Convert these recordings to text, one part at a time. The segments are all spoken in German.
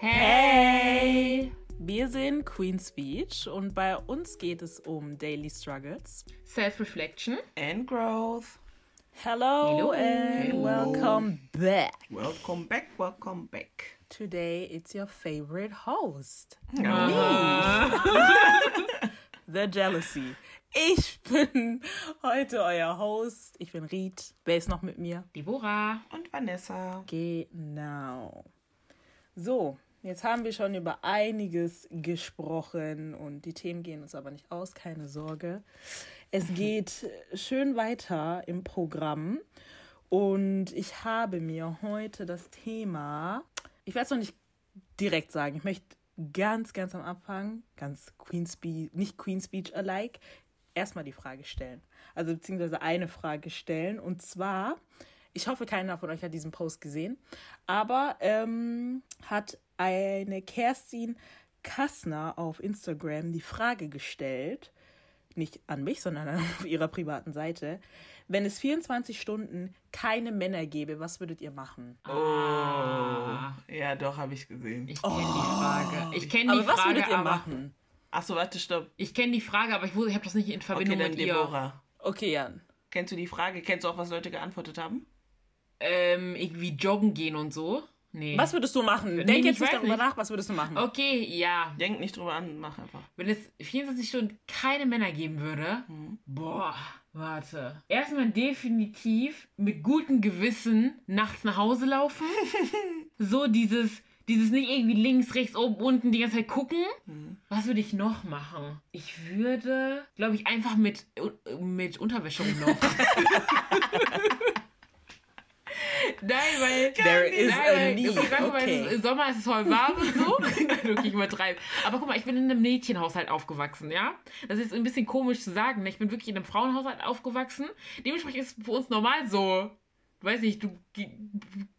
Hey! Wir sind Queen's Beach und bei uns geht es um Daily Struggles, Self-Reflection and growth. Hello, Hello. and Hello. welcome back. Welcome back, welcome back. Today it's your favorite host, Ja. The Jealousy. Ich bin heute euer Host. Ich bin Riet. Wer ist noch mit mir? Deborah. Und Vanessa. Genau. So, jetzt haben wir schon über einiges gesprochen und die Themen gehen uns aber nicht aus, keine Sorge. Es geht schön weiter im Programm und ich habe mir heute das Thema, ich werde es noch nicht direkt sagen, ich möchte ganz, ganz am Anfang, ganz Queen's Speech, nicht Queen's Speech alike, erstmal die Frage stellen. Also beziehungsweise eine Frage stellen und zwar, ich hoffe, keiner von euch hat diesen Post gesehen, aber ähm, hat eine Kerstin Kassner auf Instagram die Frage gestellt, nicht an mich, sondern auf ihrer privaten Seite, wenn es 24 Stunden keine Männer gäbe, was würdet ihr machen? Oh. Ja, doch, habe ich gesehen. Ich kenne die Frage. Ich kenne die Aber was Frage, würdet ihr aber machen? Achso, warte, stopp. ich kenne die Frage, aber ich, ich habe das nicht in Okay, Verbindung dann mit ihr. Deborah. Okay, Jan. Kennst du die Frage? Kennst du auch, was Leute geantwortet haben? Ähm, irgendwie joggen gehen und so. Nee. Was würdest du machen? Nee, Denk jetzt nicht darüber nicht. nach, was würdest du machen? Okay, ja. Denk nicht drüber an, mach einfach. Wenn es 24 Stunden keine Männer geben würde, boah, warte. Erstmal definitiv mit gutem Gewissen nachts nach Hause laufen. so dieses, dieses nicht irgendwie links, rechts, oben, unten die ganze Zeit gucken. Was würde ich noch machen? Ich würde, glaube ich, einfach mit, mit Unterwäsche rumlaufen. Nein, weil. There is Nein, a weil- need. ich sag mal, Okay. es ist- Im Sommer ist es voll warm und so. Wirklich übertreiben. Aber guck mal, ich bin in einem Mädchenhaushalt aufgewachsen, ja? Das ist ein bisschen komisch zu sagen. ne? Ich bin wirklich in einem Frauenhaushalt aufgewachsen. Dementsprechend ist es für uns normal so. Weiß nicht, du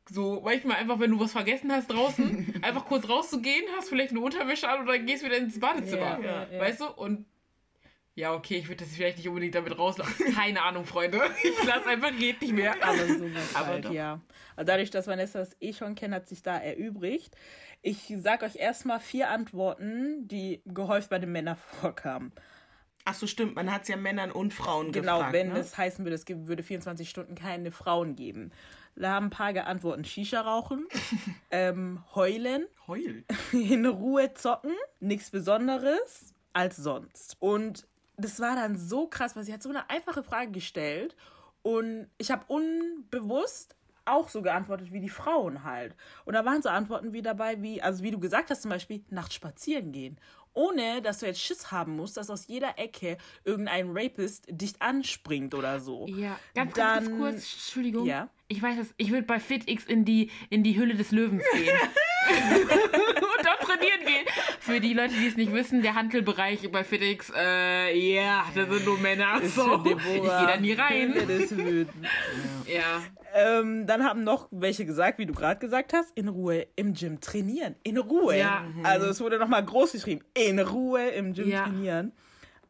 so manchmal einfach, wenn du was vergessen hast draußen, einfach kurz rauszugehen, hast vielleicht eine Unterwäsche an und dann gehst wieder ins Badezimmer. Ja, ja, ja. Weißt du? Und ja, okay, ich würde das vielleicht nicht unbedingt damit rauslassen. Keine Ahnung, Freunde. Ich lasse einfach geht nicht mehr. Aber sowas Aber halt, doch. ja. Dadurch, dass Vanessa das eh schon kennt, hat sich da erübrigt. Ich sag euch erstmal vier Antworten, die gehäuft bei den Männern vorkamen. Achso, stimmt. Man hat es ja Männern und Frauen Genau, gefragt. wenn ne? es heißen würde, es würde 24 Stunden keine Frauen geben. Da haben ein paar geantwortet, Shisha rauchen, ähm, heulen, Heul. in Ruhe zocken, nichts Besonderes als sonst. Und das war dann so krass, weil sie hat so eine einfache Frage gestellt und ich habe unbewusst auch so geantwortet wie die Frauen halt. Und da waren so Antworten wie dabei, wie, also wie du gesagt hast, zum Beispiel nachts spazieren gehen. Ohne, dass du jetzt Schiss haben musst, dass aus jeder Ecke irgendein Rapist dich anspringt oder so. Ja, ganz, Dann- ganz, kurz, Entschuldigung. Ja. Ich weiß es, ich würde bei FitX in die, in die Hülle des Löwens gehen. Trainieren gehen. Für die Leute, die es nicht wissen, der Handelbereich bei FitX, äh, ja, da sind nur Männer. Ist So, ich gehe da nie rein. Wütens. Ja. Ähm, dann haben noch welche gesagt, wie du gerade gesagt hast, in Ruhe im Gym trainieren. In Ruhe. Ja. Also es wurde nochmal groß geschrieben. In Ruhe im Gym Ja. trainieren.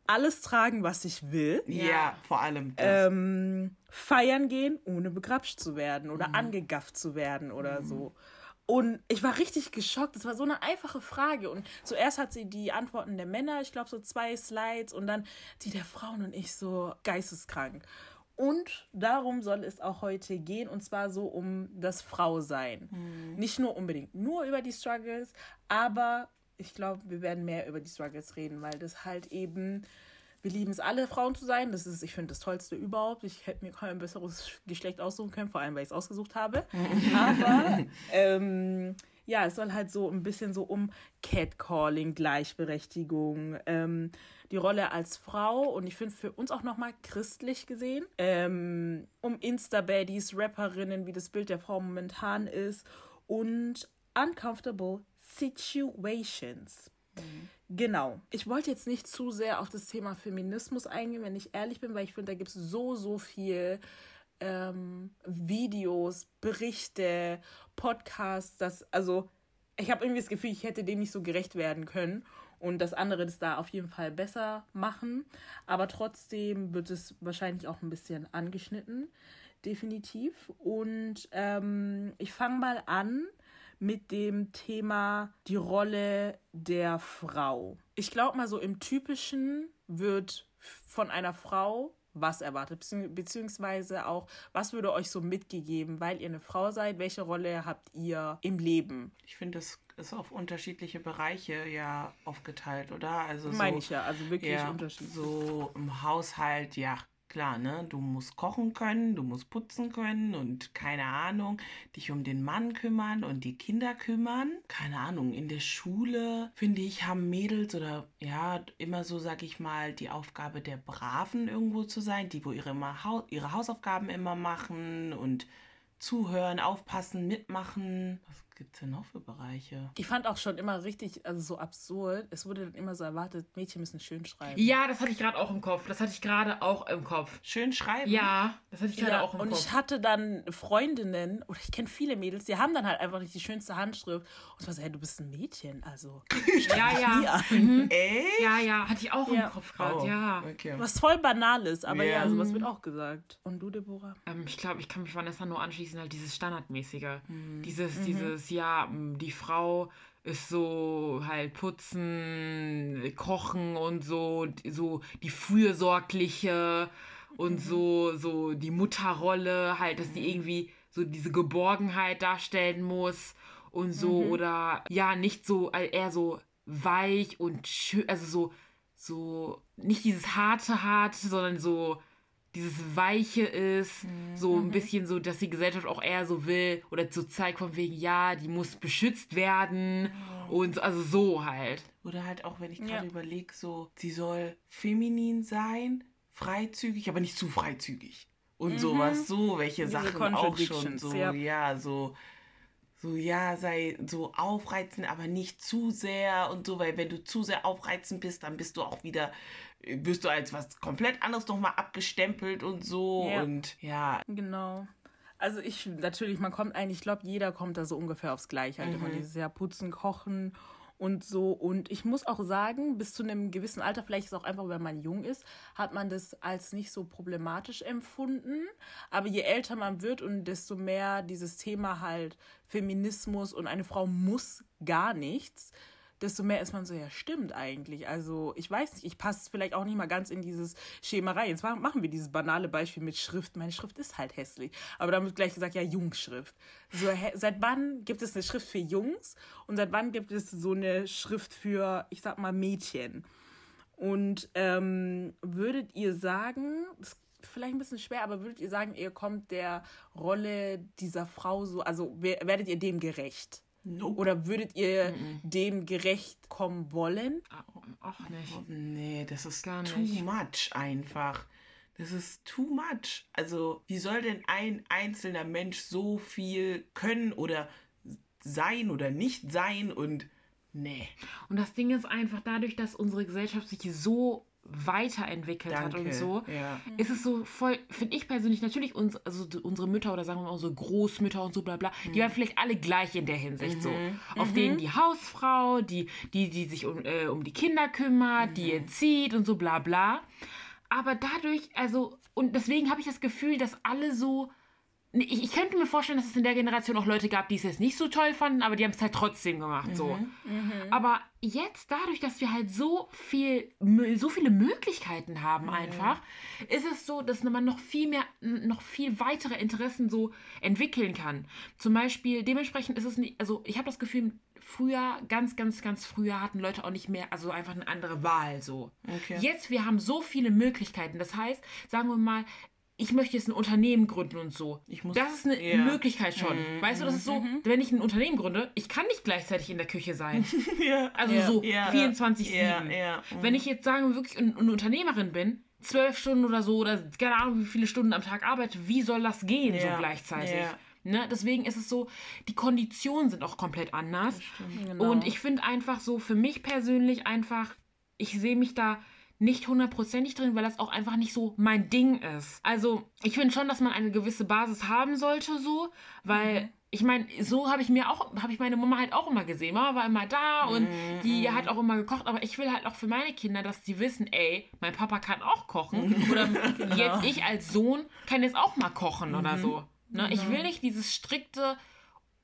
Alles tragen, was ich will. Ja. vor allem das. Ähm, feiern gehen, ohne begrapscht zu werden oder angegafft zu werden oder so. Und ich war richtig geschockt. Das war so eine einfache Frage. Und zuerst hat sie die Antworten der Männer, ich glaube so zwei Slides, und dann die der Frauen und ich so geisteskrank. Und darum soll es auch heute gehen, und zwar so um das Frausein. Nicht nur unbedingt nur über die Struggles, aber ich glaube, wir werden mehr über die Struggles reden, weil das halt eben, wir lieben es alle, Frauen zu sein. Das ist, ich finde, das Tollste überhaupt. Ich hätte mir kein besseres Geschlecht aussuchen können, vor allem, weil ich es ausgesucht habe. aber ähm, ja, es soll halt so ein bisschen so um Catcalling, Gleichberechtigung, ähm, die Rolle als Frau und ich finde für uns auch nochmal christlich gesehen, ähm, um Insta-Baddies, Rapperinnen, wie das Bild der Frau momentan ist und uncomfortable situations. Genau. Ich wollte jetzt nicht zu sehr auf das Thema Feminismus eingehen, wenn ich ehrlich bin, weil ich finde, da gibt es so, so viel ähm, Videos, Berichte, Podcasts, das, also ich habe irgendwie das Gefühl, ich hätte dem nicht so gerecht werden können und dass andere das da auf jeden Fall besser machen. Aber trotzdem wird es wahrscheinlich auch ein bisschen angeschnitten, definitiv. Und ähm, ich fange mal an mit dem Thema die Rolle der Frau. Ich glaube mal so im typischen wird von einer Frau was erwartet, beziehungsweise auch, was würde euch so mitgegeben, weil ihr eine Frau seid, welche Rolle habt ihr im Leben? Ich finde, das ist auf unterschiedliche Bereiche ja aufgeteilt, oder? Also Meine ich ja, also wirklich ja, unterschiedlich. So im Haushalt, ja, klar, ne? Du musst kochen können, du musst putzen können und keine Ahnung, dich um den Mann kümmern und die Kinder kümmern. Keine Ahnung, in der Schule, finde ich, haben Mädels oder ja, immer so, sag ich mal, die Aufgabe der Braven irgendwo zu sein, die, wo ihre, immer, ihre Hausaufgaben immer machen und zuhören, aufpassen, mitmachen. Was gibt es denn noch für Bereiche? Ich fand auch schon immer richtig, also so absurd. Es wurde dann immer so erwartet, Mädchen müssen schön schreiben. Ja, das hatte ich gerade auch im Kopf. Das hatte ich gerade auch im Kopf. Schön schreiben? Ja, das hatte ich gerade ja, auch im und Kopf. Und ich hatte dann Freundinnen, oder ich kenne viele Mädels, die haben dann halt einfach nicht die schönste Handschrift. Und ich war so, hey, du bist ein Mädchen, also. ja, ja. Mhm. Ey? Ja, ja, hatte ich auch ja. im Kopf gerade, oh, ja. Okay. Was voll Banales, aber yeah. ja, sowas wird auch gesagt. Und du, Deborah? Ähm, ich glaube, ich kann mich Vanessa nur anschließen, halt dieses Standardmäßige. Mhm. Dieses, mhm. dieses, ja, die Frau ist so halt putzen, kochen und so, so die fürsorgliche und mhm. so, so die Mutterrolle, halt, dass die irgendwie so diese Geborgenheit darstellen muss und so, mhm. oder ja, nicht so, äh, eher so weich und schön, also so, so, nicht dieses harte, harte, sondern so, dieses Weiche ist, mhm. so ein mhm. bisschen so, dass die Gesellschaft auch eher so will oder so zeigt von wegen, ja, die muss beschützt werden oh. und also so halt. Oder halt auch, wenn ich gerade ja. überlege, so, sie soll feminin sein, freizügig, aber nicht zu freizügig. Und mhm. sowas, so welche Diese Sachen auch schon so, ja, ja so so, ja, sei so aufreizend, aber nicht zu sehr und so, weil wenn du zu sehr aufreizend bist, dann bist du auch wieder, wirst du als was komplett anderes nochmal abgestempelt und so ja. und ja. Genau. Also ich, natürlich, man kommt eigentlich, ich glaube, jeder kommt da so ungefähr aufs Gleiche. Halt mhm. immer dieses Jahr putzen, kochen und so. Und ich muss auch sagen, bis zu einem gewissen Alter, vielleicht ist es auch einfach, wenn man jung ist, hat man das als nicht so problematisch empfunden. Aber je älter man wird und desto mehr dieses Thema halt Feminismus und eine Frau muss gar nichts, desto mehr ist man so, ja, stimmt eigentlich. Also, ich weiß nicht, ich passe vielleicht auch nicht mal ganz in dieses Schema rein. Jetzt machen wir dieses banale Beispiel mit Schrift. Meine Schrift ist halt hässlich. Aber dann wird gleich gesagt, ja, Jungschrift. So, seit wann gibt es eine Schrift für Jungs und seit wann gibt es so eine Schrift für, ich sag mal, Mädchen? Und ähm, würdet ihr sagen, das ist vielleicht ein bisschen schwer, aber würdet ihr sagen, ihr kommt der Rolle dieser Frau so, also werdet ihr dem gerecht? Nope. Oder würdet ihr mm -mm. dem gerecht kommen wollen? Ach nicht. Nee, das ist Gar too nicht. much einfach. Das ist too much. Also, wie soll denn ein einzelner Mensch so viel können oder sein oder nicht sein und nee. Und das Ding ist einfach dadurch, dass unsere Gesellschaft sich so weiterentwickelt Danke. hat und so, ja. ist es so voll, finde ich persönlich, natürlich uns, also unsere Mütter oder sagen wir mal unsere Großmütter und so bla bla, mhm. die waren vielleicht alle gleich in der Hinsicht mhm. so. Auf mhm. denen die Hausfrau, die, die, die sich um, äh, um die Kinder kümmert, die mhm. erzieht und so bla bla. Aber dadurch, also, und deswegen habe ich das Gefühl, dass alle so ich, ich, könnte mir vorstellen, dass es in der Generation auch Leute gab, die es jetzt nicht so toll fanden, aber die haben es halt trotzdem gemacht. Mhm. So. Mhm. Aber jetzt, dadurch, dass wir halt so viel, so viele Möglichkeiten haben, mhm. einfach, ist es so, dass man noch viel mehr, noch viel weitere Interessen so entwickeln kann. Zum Beispiel, dementsprechend ist es nicht, also ich habe das Gefühl, früher, ganz, ganz, ganz früher hatten Leute auch nicht mehr, also einfach eine andere Wahl so. Okay. Jetzt, wir haben so viele Möglichkeiten. Das heißt, sagen wir mal, ich möchte jetzt ein Unternehmen gründen und so. Muss, das ist eine ja. Möglichkeit schon. Mhm. Weißt du, das ist so, mhm. wenn ich ein Unternehmen gründe, ich kann nicht gleichzeitig in der Küche sein. ja. Also ja. so ja. 24-7. Mhm. Wenn ich jetzt sagen wirklich eine Unternehmerin bin, zwölf Stunden oder so, oder keine Ahnung, wie viele Stunden am Tag arbeite, wie soll das gehen so gleichzeitig? Ne? Deswegen ist es so, die Konditionen sind auch komplett anders. Genau. Und ich finde einfach so, für mich persönlich einfach, ich sehe mich da nicht hundertprozentig drin, weil das auch einfach nicht so mein Ding ist. Also ich finde schon, dass man eine gewisse Basis haben sollte, so, weil mhm. ich meine, so habe ich mir auch, habe ich meine Mama halt auch immer gesehen. Mama war immer da und mhm. die hat auch immer gekocht, aber ich will halt auch für meine Kinder, dass sie wissen, ey, mein Papa kann auch kochen. Oder genau. jetzt ich als Sohn kann jetzt auch mal kochen mhm. oder so. Ne? Ich will nicht dieses strikte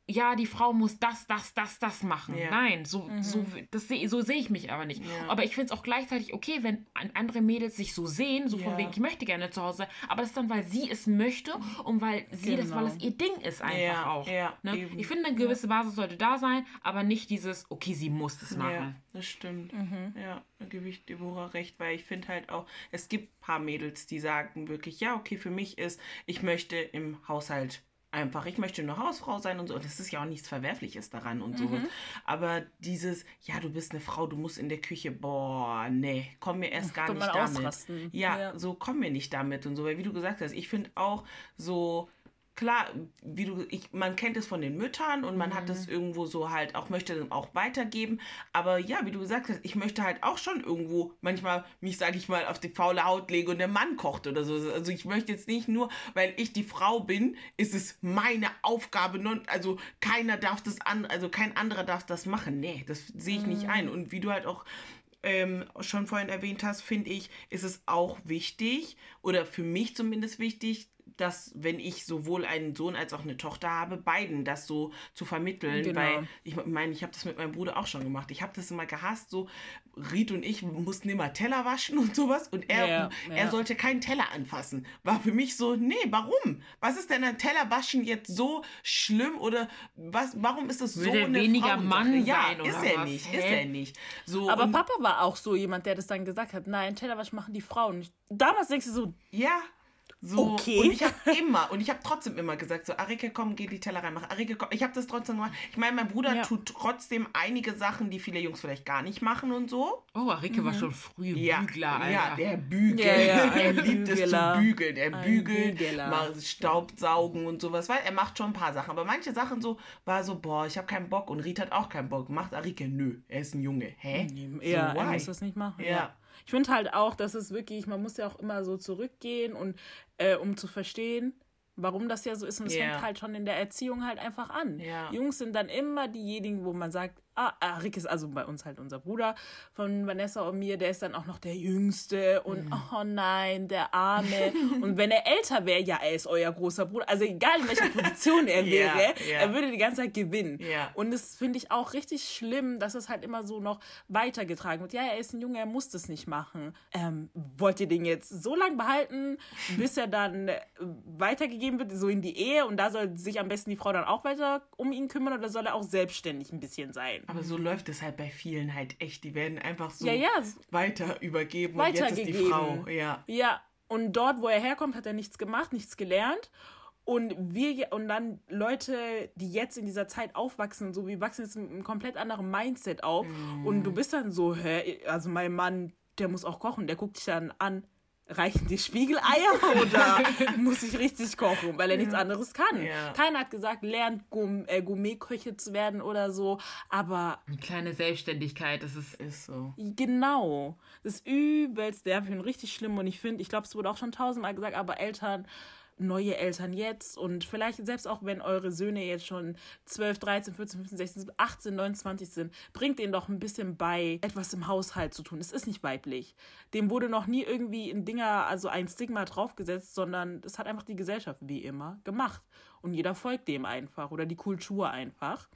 ja, die Frau muss das, das, das, das machen. Ja. Nein, so, so, das seh, so sehe ich mich aber nicht. Ja. Aber ich finde es auch gleichzeitig okay, wenn an- andere Mädels sich so sehen, so Ja. von wegen, ich möchte gerne zu Hause sein, aber das ist dann, weil sie es möchte und weil sie das, weil Genau. es ihr Ding ist einfach Ja, auch. ja, ne? Ich finde, eine gewisse Basis sollte da sein, aber nicht dieses, okay, sie muss das Ja, machen. das stimmt. Ja, da gebe ich Deborah recht, weil ich finde halt auch, es gibt ein paar Mädels, die sagen wirklich, ja, okay, für mich ist, ich möchte im Haushalt einfach, ich möchte eine Hausfrau sein und so. Und das ist ja auch nichts Verwerfliches daran und sowas. Aber dieses, ja, du bist eine Frau, du musst in der Küche, boah, nee, komm mir erst gar Kann nicht damit. Ja, Ja. so komm mir nicht damit und so, weil wie du gesagt hast, ich finde auch so klar, wie du ich man kennt es von den Müttern und man hat es irgendwo so halt auch möchte es auch weitergeben, aber ja, wie du gesagt hast, ich möchte halt auch schon irgendwo manchmal mich sage ich mal auf die faule Haut lege und der Mann kocht oder so. Also ich möchte jetzt nicht nur, weil ich die Frau bin, ist es meine Aufgabe, also keiner darf das an, also kein anderer darf das machen. Nee, das sehe ich nicht ein. Und wie du halt auch ähm, schon vorhin erwähnt hast, finde ich, ist es auch wichtig oder für mich zumindest wichtig, dass wenn ich sowohl einen Sohn als auch eine Tochter habe, beiden das so zu vermitteln, Genau. weil ich meine, ich habe das mit meinem Bruder auch schon gemacht. Ich habe das immer gehasst, so Ried und ich mussten immer Teller waschen und sowas und er, Ja, er ja. sollte keinen Teller anfassen. War für mich so, nee, warum? Was ist denn ein Tellerwaschen jetzt so schlimm oder was, warum ist das Will so der eine weniger? Mann ja, sein ist er was? nicht, Hä? ist er nicht. So, Aber Papa war auch so jemand, der das dann gesagt hat, nein, Tellerwasch machen die Frauen nicht. Damals denkst du so, Ja. So, Okay. Und ich habe immer, und ich habe trotzdem immer gesagt, so, Arike, komm, geh die Teller reinmachen. Arike, komm. Ich habe das trotzdem gemacht. Ich meine, mein Bruder Ja. tut trotzdem einige Sachen, die viele Jungs vielleicht gar nicht machen und so. Oh, Arike war schon früh Ja, Bügler, Alter. ja, der Bügel. Ja, ja, er liebt es zu bügeln. Er bügelt, mal Staubsaugen und sowas. Weil er macht schon ein paar Sachen. Aber manche Sachen so, war so, boah, ich habe keinen Bock. Und Riet hat auch keinen Bock. Macht Arike, nö, er ist ein Junge. Hä? ja, so, er muss das nicht machen. Ja. Ich finde halt auch, dass es wirklich, man muss ja auch immer so zurückgehen und äh, um zu verstehen, warum das ja so ist. Und es Ja. fängt halt schon in der Erziehung halt einfach an. Ja. Jungs sind dann immer diejenigen, wo man sagt, ah, ah, Rick ist also bei uns halt unser Bruder von Vanessa und mir, der ist dann auch noch der Jüngste und Mhm. oh nein, der Arme. und wenn er älter wäre, ja, er ist euer großer Bruder. Also egal in welcher Position er wäre, ja. er würde die ganze Zeit gewinnen. Ja. Und das finde ich auch richtig schlimm, dass es halt immer so noch weitergetragen wird. Ja, er ist ein Junge, er muss das nicht machen. Ähm, wollt ihr den jetzt so lange behalten, bis er dann äh, weitergegeben wird, so in die Ehe und da soll sich am besten die Frau dann auch weiter um ihn kümmern oder soll er auch selbstständig ein bisschen sein? Aber so läuft es halt bei vielen halt echt. Die werden einfach so Ja, ja, weiter übergeben und jetzt ist die. Frau. Ja. Ja, und dort, wo er herkommt, hat er nichts gemacht, nichts gelernt. Und wir und dann Leute, die jetzt in dieser Zeit aufwachsen, so wir wachsen jetzt mit einem komplett anderen Mindset auf. Und du bist dann so, hä, also mein Mann, der muss auch kochen, der guckt dich dann an. Reichen die Spiegeleier oder muss ich richtig kochen, weil er nichts anderes kann? Ja. Keiner hat gesagt, lernt Gourm äh, Gourmetköche zu werden oder so, aber Eine kleine Selbstständigkeit, das ist Ist so. Genau. Das ist übelst nervig und richtig schlimm. Und ich finde, ich glaube, es wurde auch schon tausendmal gesagt, aber Eltern, neue Eltern jetzt und vielleicht selbst auch, wenn eure Söhne jetzt schon 12, 13, 14, 15, 16, 18, 29 sind, bringt denen doch ein bisschen bei, etwas im Haushalt zu tun. Es ist nicht weiblich. Dem wurde noch nie irgendwie ein Dinger, also ein Stigma draufgesetzt, sondern das hat einfach die Gesellschaft wie immer gemacht. Und jeder folgt dem einfach oder die Kultur einfach.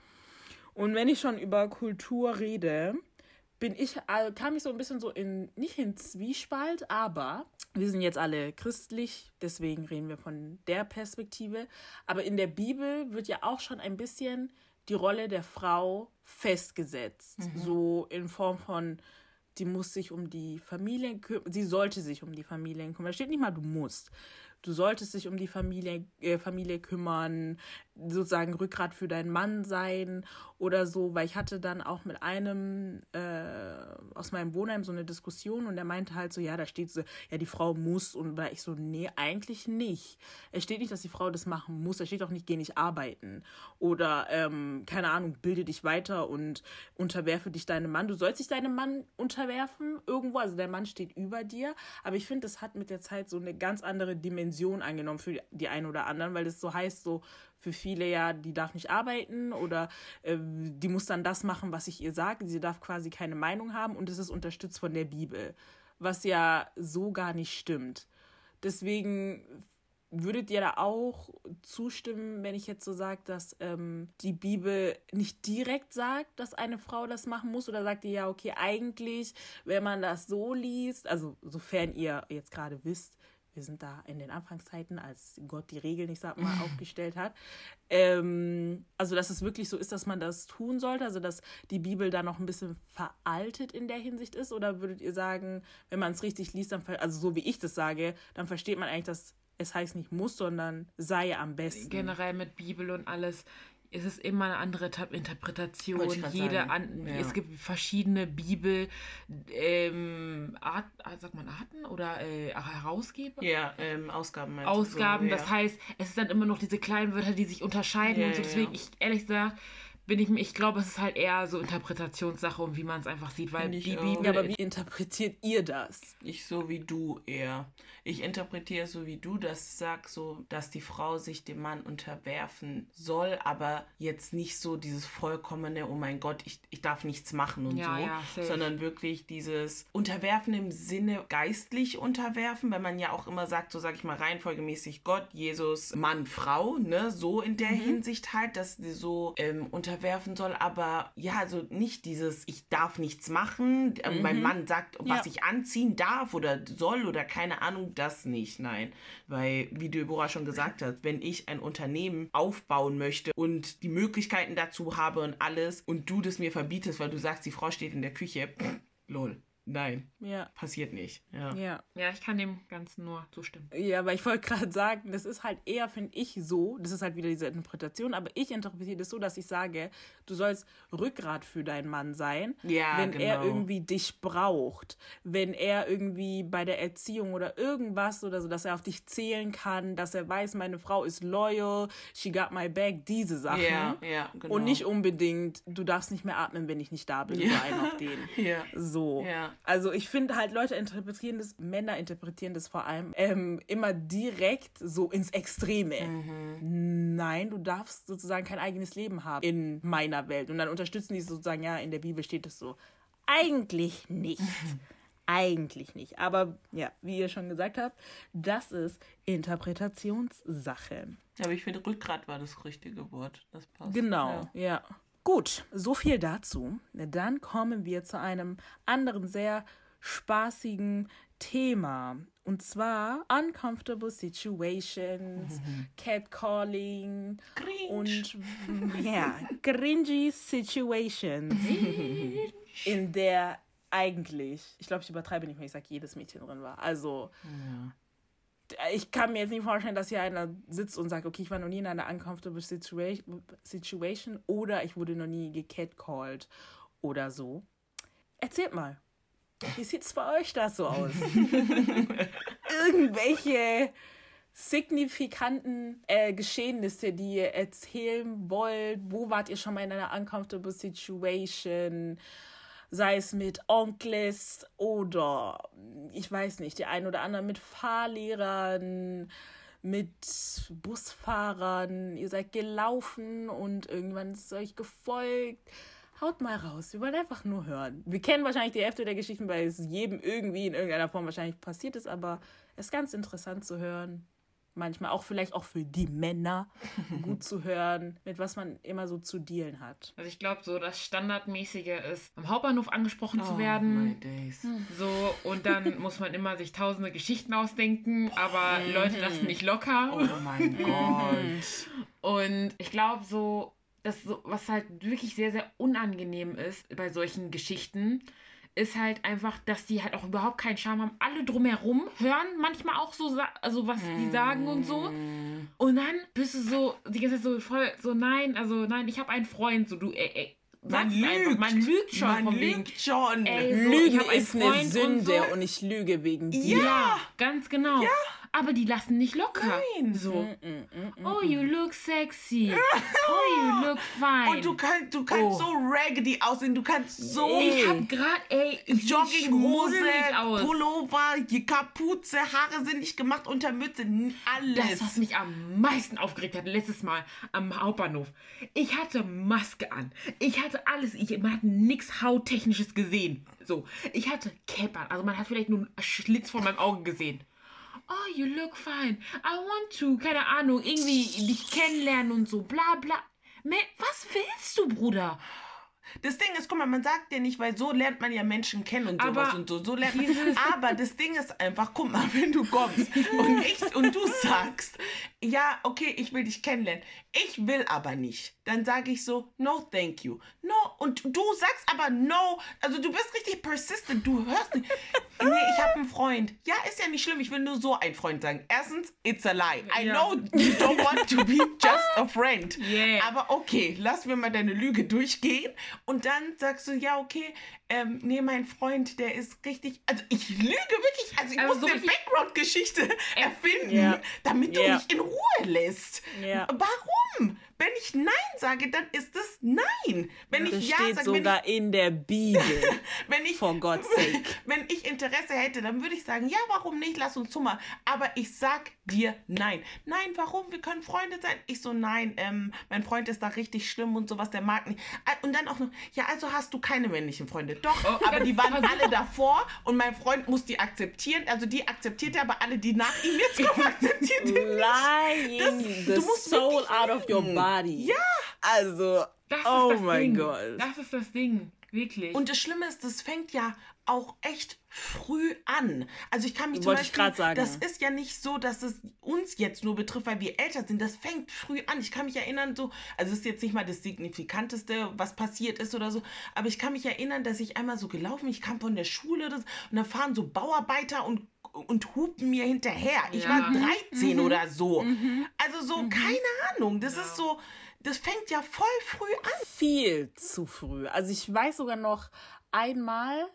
Und wenn ich schon über Kultur rede, bin ich, äh, kam ich so ein bisschen so in, nicht in Zwiespalt, aber wir sind jetzt alle christlich, deswegen reden wir von der Perspektive. Aber in der Bibel wird ja auch schon ein bisschen die Rolle der Frau festgesetzt. So in Form von, die muss sich um die Familien kümmern, sie sollte sich um die Familien kümmern. Da steht nicht mal, du musst. Du solltest dich um die Familie, äh, Familie kümmern, sozusagen Rückgrat für deinen Mann sein oder so, weil ich hatte dann auch mit einem äh, aus meinem Wohnheim so eine Diskussion und der meinte halt so, ja, da steht so, ja, die Frau muss und da ich so, nee, eigentlich nicht. Es steht nicht, dass die Frau das machen muss, es steht auch nicht, geh nicht arbeiten oder, ähm, keine Ahnung, bilde dich weiter und unterwerfe dich deinem Mann. Du sollst dich deinem Mann unterwerfen irgendwo, also der Mann steht über dir, aber ich finde, das hat mit der Zeit so eine ganz andere Dimension angenommen für die einen oder anderen, weil es so heißt, so für viele ja, die darf nicht arbeiten oder äh, die muss dann das machen, was ich ihr sage. Sie darf quasi keine Meinung haben und es ist unterstützt von der Bibel, was ja so gar nicht stimmt. Deswegen würdet ihr da auch zustimmen, wenn ich jetzt so sage, dass ähm, die Bibel nicht direkt sagt, dass eine Frau das machen muss? Oder sagt ihr ja, okay, eigentlich, wenn man das so liest, also sofern ihr jetzt gerade wisst, wir sind da in den Anfangszeiten, als Gott die Regeln, ich sag mal, aufgestellt hat. Ähm, also, dass es wirklich so ist, dass man das tun sollte, also dass die Bibel da noch ein bisschen veraltet in der Hinsicht ist? Oder würdet ihr sagen, wenn man es richtig liest, dann, also so wie ich das sage, dann versteht man eigentlich, dass es heißt nicht muss, sondern sei am besten. Generell mit Bibel und alles es ist immer eine andere Interpretation. Jede an, ja. Es gibt verschiedene Bibel ähm, Art, ah, sagt man Arten oder äh, Herausgeber? Ja, ähm, Ausgaben. Ausgaben, so, ja. das heißt, es ist dann immer noch diese kleinen Wörter, die sich unterscheiden ja, und so. Deswegen, ich ehrlich gesagt, bin ich mir, ich glaube, es ist halt eher so Interpretationssache und wie man es einfach sieht, weil die Bibel. Ja, aber wie interpretiert ihr das? Ich so wie du eher. Ich interpretiere so wie du das sagst, so, dass die Frau sich dem Mann unterwerfen soll, aber jetzt nicht so dieses vollkommene, oh mein Gott, ich, ich darf nichts machen und ja, so, ja, sondern wirklich dieses Unterwerfen im Sinne geistlich unterwerfen, weil man ja auch immer sagt, so sage ich mal reihenfolgemäßig Gott, Jesus, Mann, Frau, ne, so in der mhm. Hinsicht halt, dass die so ähm, unterwerfen soll, aber ja, also nicht dieses, ich darf nichts machen, ähm, mhm. mein Mann sagt, was ja. ich anziehen darf oder soll oder keine Ahnung, das nicht, nein. Weil, wie Deborah schon gesagt hat, wenn ich ein Unternehmen aufbauen möchte und die Möglichkeiten dazu habe und alles und du das mir verbietest, weil du sagst, die Frau steht in der Küche, lol. Nein. Ja. Passiert nicht. Ja. ja. Ja, ich kann dem Ganzen nur zustimmen. Ja, aber ich wollte gerade sagen, das ist halt eher, finde ich, so, das ist halt wieder diese Interpretation, aber ich interpretiere das so, dass ich sage, du sollst Rückgrat für deinen Mann sein, ja, wenn genau. er irgendwie dich braucht, wenn er irgendwie bei der Erziehung oder irgendwas oder so, dass er auf dich zählen kann, dass er weiß, meine Frau ist loyal, she got my back, diese Sachen. Ja, ja, genau. Und nicht unbedingt, du darfst nicht mehr atmen, wenn ich nicht da bin, ja. oder einen auf den. Ja. So. Ja. Also ich finde halt, Leute interpretieren das, Männer interpretieren das vor allem ähm, immer direkt so ins Extreme. Mhm. Nein, du darfst sozusagen kein eigenes Leben haben in meiner Welt. Und dann unterstützen die sozusagen, ja, in der Bibel steht es so. Eigentlich nicht. Eigentlich nicht. Aber ja, wie ihr schon gesagt habt, das ist Interpretationssache. Aber ich finde, Rückgrat war das richtige Wort. Das passt. Genau, ja. ja. Gut, so viel dazu. Dann kommen wir zu einem anderen sehr spaßigen Thema. Und zwar Uncomfortable Situations, mhm. Catcalling und ja, cringy Situations, in der eigentlich, ich glaube, ich übertreibe nicht mehr, ich sage, jedes Mädchen drin war. Also ja ich kann mir jetzt nicht vorstellen, dass hier einer sitzt und sagt, okay, ich war noch nie in einer uncomfortable situation oder ich wurde noch nie gecatcalled oder so. Erzählt mal. Wie sieht es bei euch da so aus? Irgendwelche signifikanten äh, Geschehnisse, die ihr erzählen wollt? Wo wart ihr schon mal in einer uncomfortable situation? Sei es mit Onkels oder ich weiß nicht, die ein oder anderen mit Fahrlehrern, mit Busfahrern, ihr seid gelaufen und irgendwann ist euch gefolgt. Haut mal raus, wir wollen einfach nur hören. Wir kennen wahrscheinlich die Hälfte der Geschichten, weil es jedem irgendwie in irgendeiner Form wahrscheinlich passiert ist, aber es ist ganz interessant zu hören, manchmal auch vielleicht auch für die Männer gut zu hören, mit was man immer so zu dealen hat. Also ich glaube, so das Standardmäßige ist, am Hauptbahnhof angesprochen oh, zu werden. So, und dann muss man immer sich tausende Geschichten ausdenken, aber mhm. Leute lassen nicht locker. Oh mein Gott. Und ich glaube, so, das so, was halt wirklich sehr, sehr unangenehm ist bei solchen Geschichten, ist halt einfach, dass die halt auch überhaupt keinen Charme haben. Alle drumherum hören manchmal auch so, also was die sagen und so. Mm. Und dann bist du so, die ganze Zeit so voll, so nein, also nein, ich habe einen Freund, so du, ey, ey man lügt. Einfach, man lügt schon. Man lügt wegen, schon. Ey, so, Lügen ist eine Sünde und, so. und, ich lüge wegen dir. Ja, ganz genau. Ja aber die lassen nicht locker. Nein. So. Mm, mm, mm, oh, you look sexy. oh, you look fine. Und du kannst, du kannst oh. so raggedy aussehen. Du kannst so. Ich hab grad, ey, Jogginghose, Pullover, die Kapuze, Haare sind nicht gemacht, unter Mütze, alles. Das, was mich am meisten aufgeregt hat, letztes Mal am Hauptbahnhof. Ich hatte Maske an. Ich hatte alles. Ich, man hat nichts Hauttechnisches gesehen. So. Ich hatte Cap an. Also man hat vielleicht nur einen Schlitz vor meinem Auge gesehen. Oh, you look fine, I want to, keine Ahnung, irgendwie dich kennenlernen und so, bla bla. Was willst du, Bruder? Das Ding ist, guck mal, man sagt ja nicht, weil so lernt man ja Menschen kennen und sowas Aber und so. So lernt man. Aber das Ding ist einfach, guck mal, wenn du kommst und, ich, und du sagst, ja, okay, ich will dich kennenlernen. Ich will aber nicht. Dann sage ich so, no, thank you. No, und du sagst aber no. Also du bist richtig persistent. Du hörst nicht. Nee, ich habe einen Freund. Ja, ist ja nicht schlimm. Ich will nur so ein Freund sagen. Erstens, it's a lie. I Ja. know you don't want to be just a friend. Yeah. Aber okay, lass mir mal deine Lüge durchgehen. Und dann sagst du, ja, okay, ähm, nee, mein Freund, der ist richtig. Also ich lüge wirklich. Also ich Aber muss so eine Background-Geschichte erfinden, Ja. damit du Ja. mich in Ruhe lässt. Ja. Warum? Wenn ich Nein sage, dann ist es Nein. Wenn Das ich Ja steht sage, wenn ich, sogar in der Bibel. wenn ich, For God's sake. wenn ich Interesse hätte, dann würde ich sagen, ja, warum nicht, lass uns Zummer. Aber ich sag dir nein. Nein, warum? Wir können Freunde sein. Ich so, nein, ähm, mein Freund ist da richtig schlimm und sowas, der mag nicht. Ah, Und dann auch noch, ja, also hast du keine männlichen Freunde. Doch, Oh, aber die waren alle davor und mein Freund muss die akzeptieren. Also die akzeptiert er, aber alle, die nach ihm jetzt kommen, akzeptiert ihn nicht. Lying Das- the du musst soul out of your lügen. Body. Ja. Also, Das ist oh das mein Ding. Gott. Das ist das Ding. Wirklich. Und das Schlimme ist, das fängt ja auch echt früh an. Also ich kann mich zum Wollte ich Beispiel, grad sagen. das ist ja nicht so, dass es uns jetzt nur betrifft, weil wir älter sind. Das fängt früh an. Ich kann mich erinnern, so, also es ist jetzt nicht mal das Signifikanteste, was passiert ist oder so, aber ich kann mich erinnern, dass ich einmal so gelaufen, ich kam von der Schule so, und da fahren so Bauarbeiter und und hupen mir hinterher. Ich Ja. war Mhm. 13 oder so. Also so, keine Ahnung. Das ist so, das fängt ja voll früh an. viel zu früh. Also ich weiß sogar noch einmal,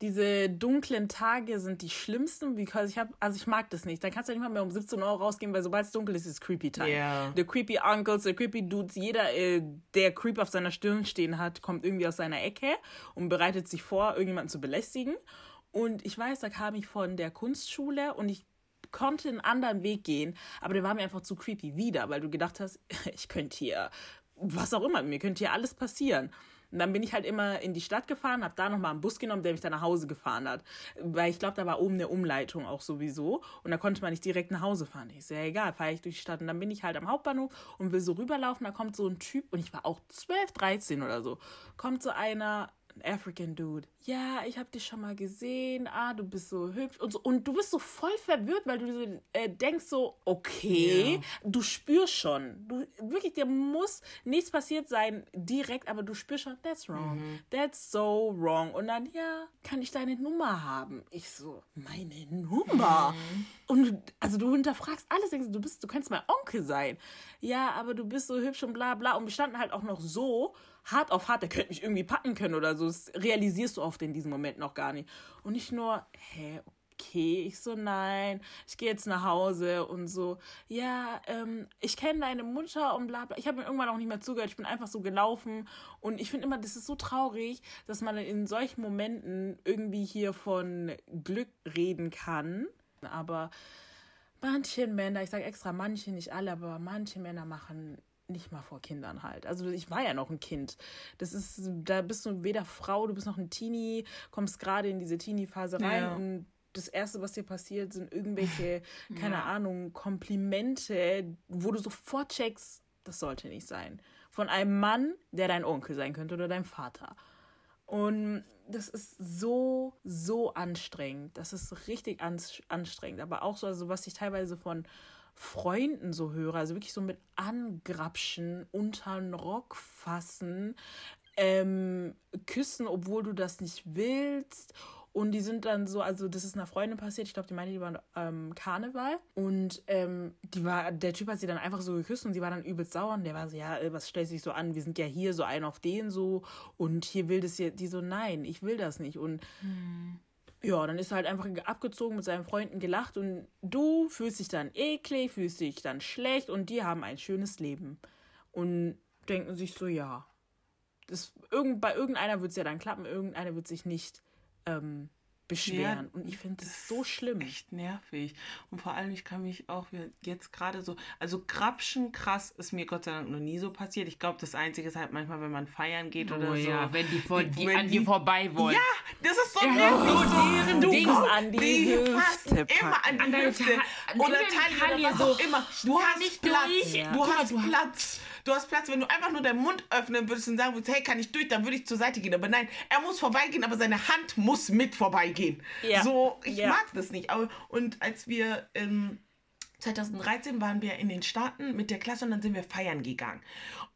diese dunklen Tage sind die schlimmsten, because ich habe, also ich mag das nicht. Dann kannst du nicht mal mehr um 17 Uhr rausgehen, weil sobald es dunkel ist, ist creepy time. Ja. The creepy uncles, the creepy dudes, jeder, äh, der Creep auf seiner Stirn stehen hat, kommt irgendwie aus seiner Ecke und bereitet sich vor, irgendjemanden zu belästigen. Und ich weiß, da kam ich von der Kunstschule und ich konnte einen anderen Weg gehen, aber der war mir einfach zu creepy wieder, weil du gedacht hast, ich könnte hier, was auch immer, mir könnte hier alles passieren. Und dann bin ich halt immer in die Stadt gefahren, habe da nochmal einen Bus genommen, der mich dann nach Hause gefahren hat. Weil ich glaube, da war oben eine Umleitung auch sowieso. Und da konnte man nicht direkt nach Hause fahren. Ich so, ja egal, fahre ich durch die Stadt. Und dann bin ich halt am Hauptbahnhof und will so rüberlaufen. Da kommt so ein Typ, und ich war auch 12, 13 oder so, kommt so einer, ein African Dude. Ja, ich habe dich schon mal gesehen. Ah, du bist so hübsch und so. Und du bist so voll verwirrt, weil du so, äh, denkst so, okay, du spürst schon. Du, wirklich, dir muss nichts passiert sein direkt, aber du spürst schon, that's wrong. That's so wrong. Und dann, ja, kann ich deine Nummer haben? Ich so, meine Nummer? Und du- also du hinterfragst alles, denkst du, bist, du könntest mein Onkel sein. Ja, aber du bist so hübsch und bla bla. Und wir standen halt auch noch so hart auf hart, der könnte mich irgendwie packen können oder so. Das realisierst du oft in diesem Moment noch gar nicht. Und nicht nur, hä, okay, ich so, nein, ich gehe jetzt nach Hause und so, ja, ähm, ich kenne deine Mutter und bla bla. Ich habe mir irgendwann auch nicht mehr zugehört, ich bin einfach so gelaufen und ich finde immer, das ist so traurig, dass man in solchen Momenten irgendwie hier von Glück reden kann. Aber manche Männer, ich sage extra manche, nicht alle, aber manche Männer machen nicht mal vor Kindern halt. Also ich war ja noch ein Kind. Das ist, da bist du weder Frau, du bist noch ein Teenie, kommst gerade in diese Teenie-Phase rein Ja. und das Erste, was dir passiert, sind irgendwelche, keine Ahnung, Komplimente, wo du sofort checkst, das sollte nicht sein. Von einem Mann, der dein Onkel sein könnte oder dein Vater. Und das ist so, so anstrengend. Das ist richtig ans- anstrengend. Aber auch so, also was ich teilweise von Freunden so höre, also wirklich so mit Angrapschen, unter den Rock fassen, ähm, küssen, obwohl du das nicht willst. Und die sind dann so, also das ist einer Freundin passiert, ich glaube, die meinte, die war ähm, Karneval. Und ähm, die war, der Typ hat sie dann einfach so geküsst und sie war dann übelst sauer. Und der war so, ja, äh, was stellt sich so an? Wir sind ja hier so ein auf den so. Und hier will das jetzt, die so, nein, ich will das nicht. Und ja, dann ist er halt einfach abgezogen mit seinen Freunden gelacht und du fühlst dich dann eklig, fühlst dich dann schlecht und die haben ein schönes Leben. Und denken sich so, ja, das, irgend, bei irgendeiner wird es ja dann klappen, irgendeiner wird sich nicht ähm, beschweren. und ich finde das so schlimm. Echt nervig. Und vor allem, ich kann mich auch jetzt gerade so, also Grapschen krass ist mir Gott sei Dank noch nie so passiert. Ich glaube, das Einzige ist halt manchmal, wenn man feiern geht Oh oder so. ja, wenn die, vor, die wenn an die- dir vorbei wollen. Ja, das ist so Ja, nervig. deren du Dings an die passen Hüfte immer an die Hüfte. Ta- oder Taille, oder was so. auch immer. Du hast Platz. Ja. Du hast- Platz. Du hast Platz. Wenn du einfach nur deinen Mund öffnen würdest und sagen würdest, hey, kann ich durch, dann würde ich zur Seite gehen. Aber nein, er muss vorbeigehen, aber seine Hand muss mit vorbeigehen. Ja. So, ich Ja. mag das nicht. Aber, und als wir ähm, 2013 waren wir in den Staaten mit der Klasse und dann sind wir feiern gegangen.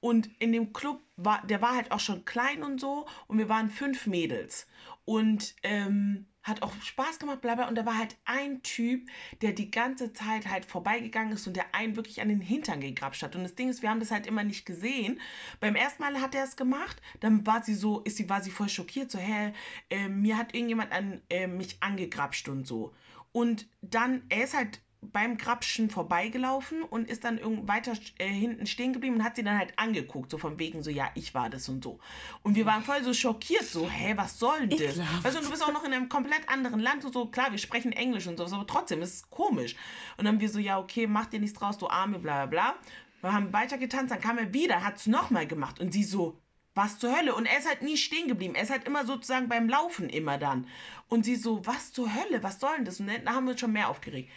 Und in dem Club war, der war halt auch schon klein und so und wir waren fünf Mädels. Und ähm, hat auch Spaß gemacht, bla bla. Und da war halt ein Typ, der die ganze Zeit halt vorbeigegangen ist und der einen wirklich an den Hintern gegrapscht hat. Und das Ding ist, wir haben das halt immer nicht gesehen. Beim ersten Mal hat er es gemacht, dann war sie so, ist sie, war sie voll schockiert, so, hä, äh, mir hat irgendjemand an äh, mich angegrapscht und so. Und dann, er ist halt beim Grapschen vorbeigelaufen und ist dann irgend weiter äh, hinten stehen geblieben und hat sie dann halt angeguckt, so von wegen so, ja, ich war das und so. Und wir waren voll so schockiert, so, hä, was soll denn das? Weißt du, bist auch noch in einem komplett anderen Land und so, klar, wir sprechen Englisch und so, aber trotzdem, es ist komisch. Und dann wir so, ja, okay, mach dir nichts draus, du Arme, bla bla bla. Wir haben weiter getanzt, dann kam er wieder, hat es nochmal gemacht und sie so, was zur Hölle? Und er ist halt nie stehen geblieben. Er ist halt immer sozusagen beim Laufen immer dann. Und sie so, was zur Hölle? Was soll denn das? Und dann haben wir uns schon mehr aufgeregt.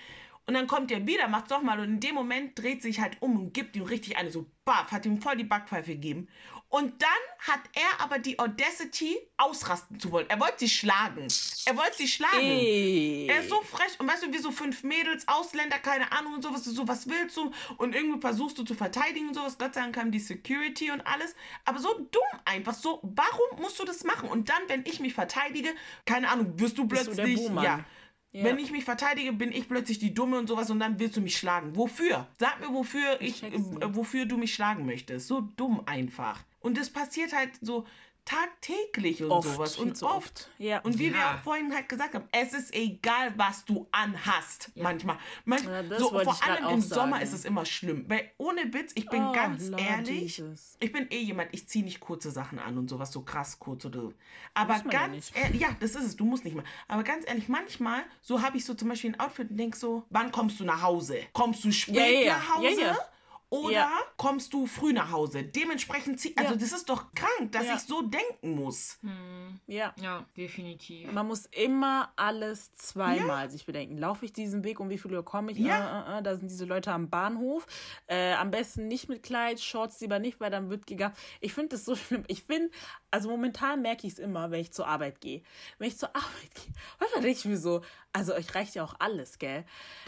Und dann kommt er wieder, macht's doch mal und in dem Moment dreht sich halt um und gibt ihm richtig eine, so baff, hat ihm voll die Backpfeife gegeben. Und dann hat er aber die Audacity, ausrasten zu wollen. Er wollte sie schlagen. Er wollte sie schlagen. Ey. Er ist so frech und weißt du, wie so fünf Mädels, Ausländer, keine Ahnung und sowas, so, was willst du? Und irgendwie versuchst du zu verteidigen und sowas. Gott sei Dank kam die Security und alles. Aber so dumm einfach, so, warum musst du das machen? Und dann, wenn ich mich verteidige, keine Ahnung, wirst du Bist du plötzlich, der Buhmann. ja. Ja. Wenn ich mich verteidige, bin ich plötzlich die Dumme und sowas und dann willst du mich schlagen. Wofür? Sag mir, wofür ich, nicht. äh, wofür du mich schlagen möchtest. So dumm einfach. Und das passiert halt so tagtäglich und Oft, sowas. Und oft. Ja. Und wie wir Ja. auch vorhin halt gesagt haben, es ist egal, was du anhast. Manchmal. Man, Ja, so, vor allem im Sommer sagen. ist es immer schlimm. Weil ohne Witz, ich bin Oh, ganz Lord ehrlich, Jesus. ich bin eh jemand, ich ziehe nicht kurze Sachen an und sowas, so krass kurz oder. Aber man ja ganz nicht. ehrlich, ja, das ist es, du musst nicht mal. Aber ganz ehrlich, manchmal, so habe ich so zum Beispiel ein Outfit und denk so, wann kommst du nach Hause? Kommst du spät Ja, ja, ja. nach Hause? Oder Ja. kommst du früh nach Hause? Dementsprechend zieh, also Ja. das ist doch krank, dass Ja. ich so denken muss. Ja. Ja, definitiv. Man muss immer alles zweimal sich bedenken. Laufe ich diesen Weg um wie viel Uhr komme ich? Ja. Äh, äh, äh, da sind diese Leute am Bahnhof. Äh, am besten nicht mit Kleid, Shorts lieber nicht, weil dann wird gegafft. Ich finde das so schlimm. Ich finde, also momentan merke ich es immer, wenn ich zur Arbeit gehe. Wenn ich zur Arbeit gehe, manchmal denke ich mir so, also euch reicht ja auch alles, gell?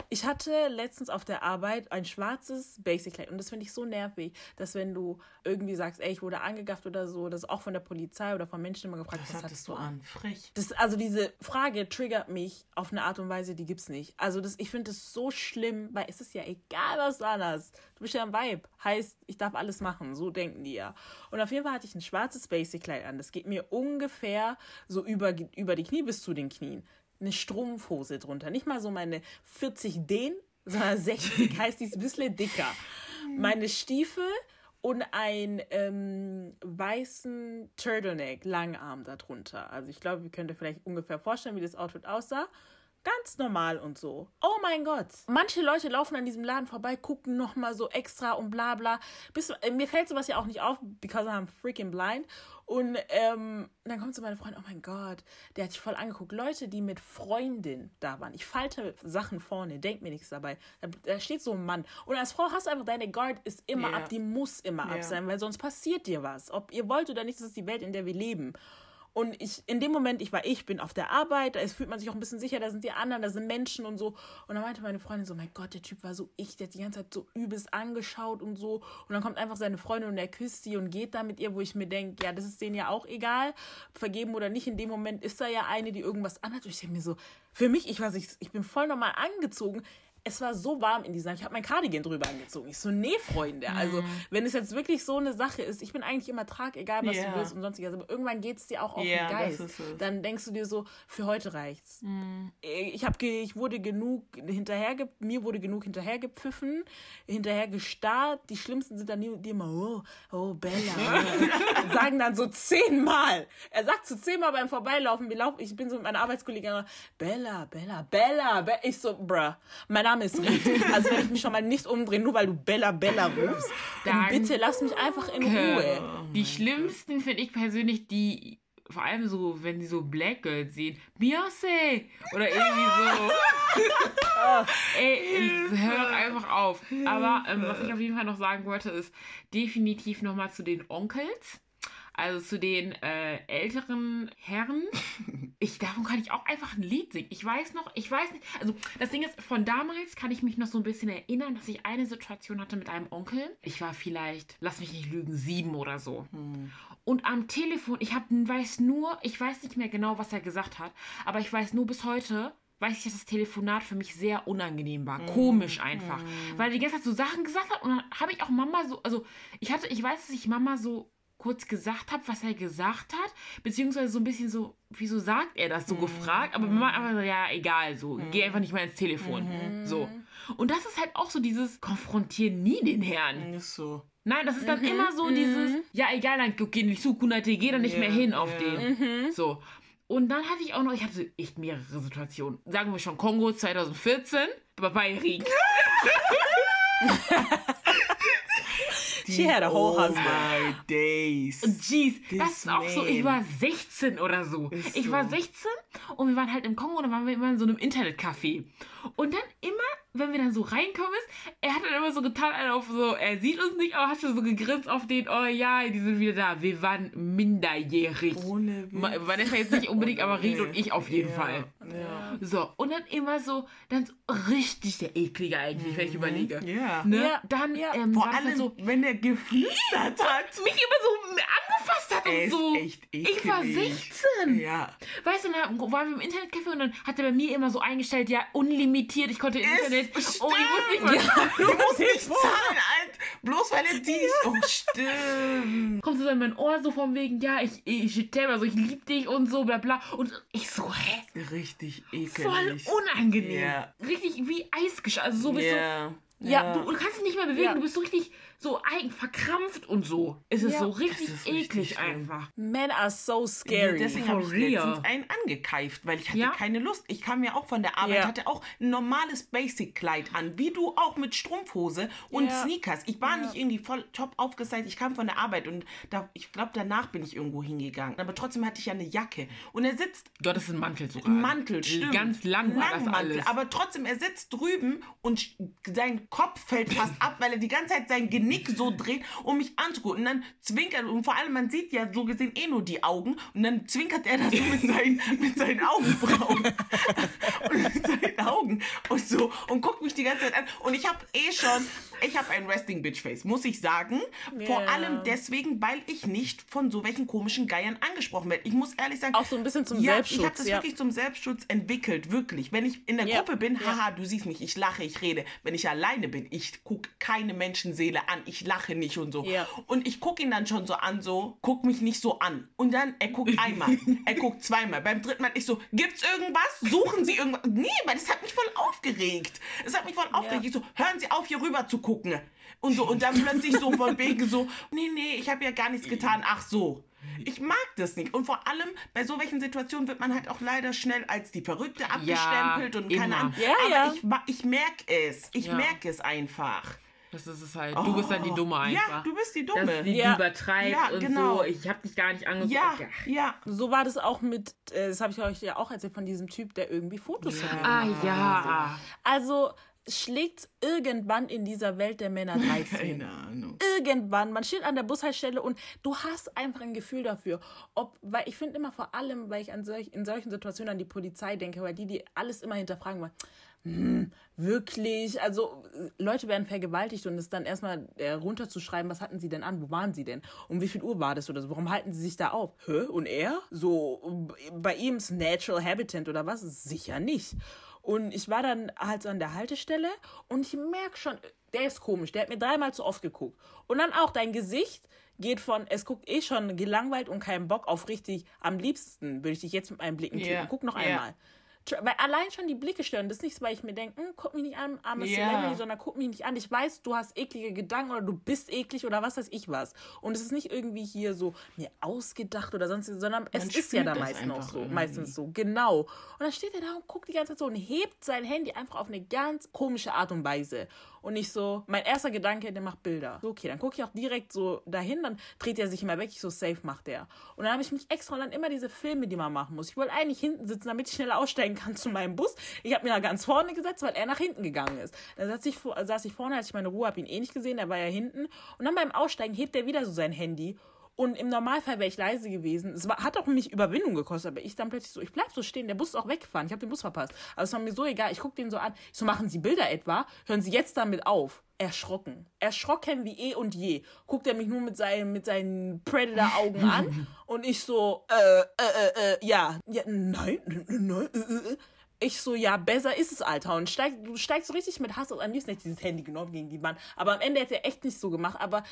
Ich hatte letztens auf der Arbeit ein schwarzes Basic-Kleid und das finde ich so nervig, dass wenn du irgendwie sagst, ey, ich wurde angegafft oder so, das ist auch von der Polizei oder von Menschen immer gefragt, Was was hattest du an? Frech. das, also diese Frage triggert mich auf eine Art und Weise, die gibt's nicht. Also das, ich finde es so schlimm, weil es ist ja egal, was du anhast. Du bist ja ein Vibe. Heißt, ich darf alles machen. So denken die ja. Und auf jeden Fall hatte ich ein schwarzes Basic-Kleid an. Das geht mir ungefähr so über, über die Knie bis zu den Knien. Eine Strumpfhose drunter. Nicht mal so meine 40 Den, sondern 60 heißt die ist ein bisschen dicker. Meine Stiefel und ein ähm, weißen Turtleneck, Langarm darunter. Also ich glaube, ihr könnt euch vielleicht ungefähr vorstellen, wie das Outfit aussah. Ganz normal und so. Oh mein Gott. Manche Leute laufen an diesem Laden vorbei, gucken nochmal so extra und bla bla. Bis, äh, mir fällt sowas ja auch nicht auf, because I'm freaking blind. Und ähm, dann kommt so meine Freundin, oh mein Gott, der hat sich voll angeguckt. Leute, die mit Freundin da waren. Ich falte Sachen vorne, denk mir nichts dabei. Da, da steht so ein Mann. Und als Frau hast du einfach, deine Guard ist immer Ja. ab, die muss immer Ja. ab sein, weil sonst passiert dir was. Ob ihr wollt oder nicht, das ist die Welt, in der wir leben. Und ich, in dem Moment, ich war ich, bin auf der Arbeit, da fühlt man sich auch ein bisschen sicher, da sind die anderen, da sind Menschen und so. Und dann meinte meine Freundin so, mein Gott, der Typ war so ich, der hat die ganze Zeit so übelst angeschaut und so. Und dann kommt einfach seine Freundin und er küsst sie und geht da mit ihr, wo ich mir denke, ja, das ist denen ja auch egal, vergeben oder nicht. In dem Moment ist da ja eine, die irgendwas anhat. Und ich denke mir so, für mich, ich weiß nicht, ich bin voll normal angezogen. Es war so warm in dieser, ich habe mein Cardigan drüber angezogen. Ich so, nee, Freunde, also wenn es jetzt wirklich so eine Sache ist, ich bin eigentlich immer trag, egal was Ja. du willst und sonstiges, aber irgendwann geht es dir auch auf Ja, den Geist. Dann denkst du dir so, für heute reicht's. Ich habe, ge ich wurde genug hinterher, mir wurde genug hinterhergepfiffen, hinterher gestarrt. Die Schlimmsten sind dann die, die immer, oh, oh, Bella. sagen dann so zehnmal. Er sagt so zehnmal beim Vorbeilaufen, wir laufen, ich bin so mit meiner Arbeitskollegin, Bella, Bella, Bella, Bella. Ich so, bruh, mein Ist Riet. Also wenn ich mich schon mal nicht umdrehe, nur weil du Bella, Bella rufst, dann bitte lass mich einfach in Ruhe. Die schlimmsten finde ich persönlich die, vor allem so, wenn sie so Black Girls sehen, Beyoncé oder irgendwie so. Ey, hör einfach auf. Aber ähm, was ich auf jeden Fall noch sagen wollte, ist definitiv nochmal zu den Onkels. Also zu den äh, älteren Herren. Ich, davon kann ich auch einfach ein Lied singen. Ich weiß noch, ich weiß nicht, also das Ding ist, von damals kann ich mich noch so ein bisschen erinnern, dass ich eine Situation hatte mit einem Onkel. Ich war vielleicht, lass mich nicht lügen, sieben oder so. Und am Telefon, ich hab, weiß nur, ich weiß nicht mehr genau, was er gesagt hat, aber ich weiß nur bis heute, weiß ich, dass das Telefonat für mich sehr unangenehm war. Komisch einfach. Weil er die ganze Zeit so Sachen gesagt hat und dann habe ich auch Mama so, also ich hatte, ich weiß, dass ich Mama so kurz gesagt habe, was er gesagt hat, beziehungsweise so ein bisschen so, wieso sagt er das so gefragt, aber Mama einfach so, ja, egal, so, geh einfach nicht mehr ins Telefon, so. Und das ist halt auch so dieses Konfrontieren nie den Herrn. Ist so. Nein, das ist dann immer so dieses, ja, egal, dann geh nicht zu Kunate, geh dann nicht Ja, mehr hin auf ja. den. So. Und dann hatte ich auch noch, ich hatte echt mehrere Situationen. Sagen wir schon Kongo 2014, bei Riek. She had a whole oh husband. my days. Jeez, das This ist auch so, ich war 16 oder so. Ist ich so. war 16 und wir waren halt im Kongo und dann waren wir immer in so einem Internetcafé. Und dann immer, wenn wir dann so reinkommen ist, er hat dann immer so getan, einen auf so, er sieht uns nicht, aber hat schon so gegrinst auf den, oh ja, die sind wieder da. Wir waren minderjährig. Ohne Witz. Vanessa jetzt nicht unbedingt, aber Ried und ich auf jeden Ja, Fall. Ja. So, und dann immer so, dann so richtig der Eklige eigentlich, wenn ich überlege. Ja. Ne? Ja, Dann ja. ähm, Vor allem, so, wenn er geflüstert hat. mich immer so angefasst hat und ist so. echt ich war eklig. 16. Ja. Weißt du, dann waren wir im Internetcafé und dann hat er bei mir immer so eingestellt, ja, unlimitiert, ich konnte im Internet. stimmt. Oh, ich wusste nicht, was. Du musst nicht zahlen, alt. Bloß weil er dies. Oh, stimmt. Kommt so in mein Ohr so von wegen, ja, ich, ich, ich, also ich lieb dich und so, bla bla. Und ich so, hä? Richtig Voll ekelig. unangenehm. Ja. Richtig wie Eisgesch. Also so bist Ja. Ja, du, du kannst dich nicht mehr bewegen, Ja. du bist so richtig so eigen, verkrampft und so. Es ist Ja. so richtig ist richtig eklig schlimm. einfach. Men are so scary. Deswegen For habe ich letztens einen angekeift, weil ich hatte Ja. keine Lust. Ich kam ja auch von der Arbeit, Ja. hatte auch ein normales Basic-Kleid an, wie du auch mit Strumpfhose und Ja. Sneakers. Ich war nicht irgendwie voll top aufgestylt. Ich kam von der Arbeit und da, ich glaube, danach bin ich irgendwo hingegangen. Aber trotzdem hatte ich ja eine Jacke. Und er sitzt Du hattest einen Mantel sogar. Mantel, stimmt. Ganz lang war das Langmantel, alles. Aber trotzdem, er sitzt drüben und sein Kopf fällt fast ab, weil er die ganze Zeit sein Genick so dreht, um mich anzugucken. Und dann zwinkert, und vor allem, man sieht ja so gesehen eh nur die Augen. Und dann zwinkert er da so mit seinen, mit seinen Augenbrauen. und mit seinen Augen und so. Und guckt mich die ganze Zeit an. Und ich habe eh schon, ich habe ein Resting Bitch Face, muss ich sagen. Vor Ja. allem deswegen, weil ich nicht von so welchen komischen Geiern angesprochen werde. Ich muss ehrlich sagen, Auch so ein bisschen zum ja, Selbstschutz, Ich habe das ja. wirklich zum Selbstschutz entwickelt, wirklich. Wenn ich in der Ja, Gruppe bin, haha, du siehst mich, ich lache, ich rede. Wenn ich alleine bin, ich gucke keine Menschenseele an, ich lache nicht und so. Und ich gucke ihn dann schon so an, so, guck mich nicht so an. Und dann, er guckt einmal, er guckt zweimal. Beim dritten Mal, ich so, gibt's irgendwas? Suchen Sie irgendwas? Nee, weil das hat mich voll aufgeregt. Es hat mich voll aufgeregt. Ich so, hören Sie auf, hier rüber zu gucken. Und so, und dann plötzlich so von wegen so, nee, nee, ich habe ja gar nichts getan. Ach so. Ich mag das nicht. Und vor allem bei so welchen Situationen wird man halt auch leider schnell als die Verrückte abgestempelt und keine. Ahnung. Ja, Aber ja. ich, ich merke es. Ich Ja. merke es einfach. Das ist es halt. Du bist dann die Dumme einfach. Oh. Ja, du bist die Dass Dumme. die Ja. übertreibt Ja, und genau. so. Ich hab dich gar nicht angeguckt. Ja, ja. So war das auch mit, äh, das habe ich euch ja auch erzählt, von diesem Typ, der irgendwie Fotos von mir Ah hat. ja. Also schlägt irgendwann in dieser Welt der Männer 13. Keine Ahnung. Irgendwann, man steht an der Bushaltestelle und du hast einfach ein Gefühl dafür, ob, weil ich finde immer vor allem, weil ich an solch, in solchen Situationen an die Polizei denke, weil die, die alles immer hinterfragen wollen, hm, wirklich, also Leute werden vergewaltigt und es dann erstmal äh, runterzuschreiben, was hatten sie denn an, wo waren sie denn, um wie viel Uhr war das oder so, warum halten sie sich da auf? Hä? Und er? So, bei ihm ist Natural Habitant oder was? Sicher nicht. Und ich war dann halt so an der Haltestelle und ich merke schon, der ist komisch. Der hat mir dreimal zu oft geguckt. Und dann auch dein Gesicht geht von, es guckt eh schon gelangweilt und keinen Bock auf richtig, am liebsten würde ich dich jetzt mit meinen Blicken Ja. yeah. Guck noch Ja. einmal. Weil allein schon die Blicke stören. Das ist nichts, weil ich mir denke, hm, guck mich nicht an, arme Ja. Celebrity, sondern guck mich nicht an. Ich weiß, du hast eklige Gedanken oder du bist eklig oder was weiß ich was. Und es ist nicht irgendwie hier so mir ausgedacht oder sonst, sondern es ist ja da das meist noch einfach so, irgendwie. meistens so, genau. Und dann steht er da und guckt die ganze Zeit so und hebt sein Handy einfach auf eine ganz komische Art und Weise. Und ich so, mein erster Gedanke, der macht Bilder. So, okay, dann gucke ich auch direkt so dahin, dann dreht er sich immer weg, ich so, safe macht der. Und dann habe ich mich extra und dann immer diese Filme, die man machen muss. Ich wollte eigentlich hinten sitzen, damit ich schneller aussteigen kann zu meinem Bus. Ich habe mir da ganz vorne gesetzt, weil er nach hinten gegangen ist. Dann saß ich, saß ich vorne, als ich meine Ruhe habe ihn eh nicht gesehen, der war ja hinten. Und dann beim Aussteigen hebt er wieder so sein Handy. Und im Normalfall wäre ich leise gewesen. Es war, hat auch mich Überwindung gekostet, aber ich dann plötzlich so, ich bleib so stehen, der Bus ist auch weggefahren, ich habe den Bus verpasst. Aber es war mir so egal, ich gucke den so an. Ich so, machen Sie Bilder etwa? Hören Sie jetzt damit auf. Erschrocken. Erschrocken wie eh und je. Guckt er mich nur mit seinen, mit seinen Predator-Augen an und ich so, äh, äh, äh, äh, ja, ja, nein, nein, äh, äh. Ich so, ja, besser ist es, Alter. Und steig, du steigst so richtig mit Hass aus. Am liebsten hätte ich dieses Handy genommen gegen die Wand. Aber am Ende hätte er echt nicht so gemacht. Aber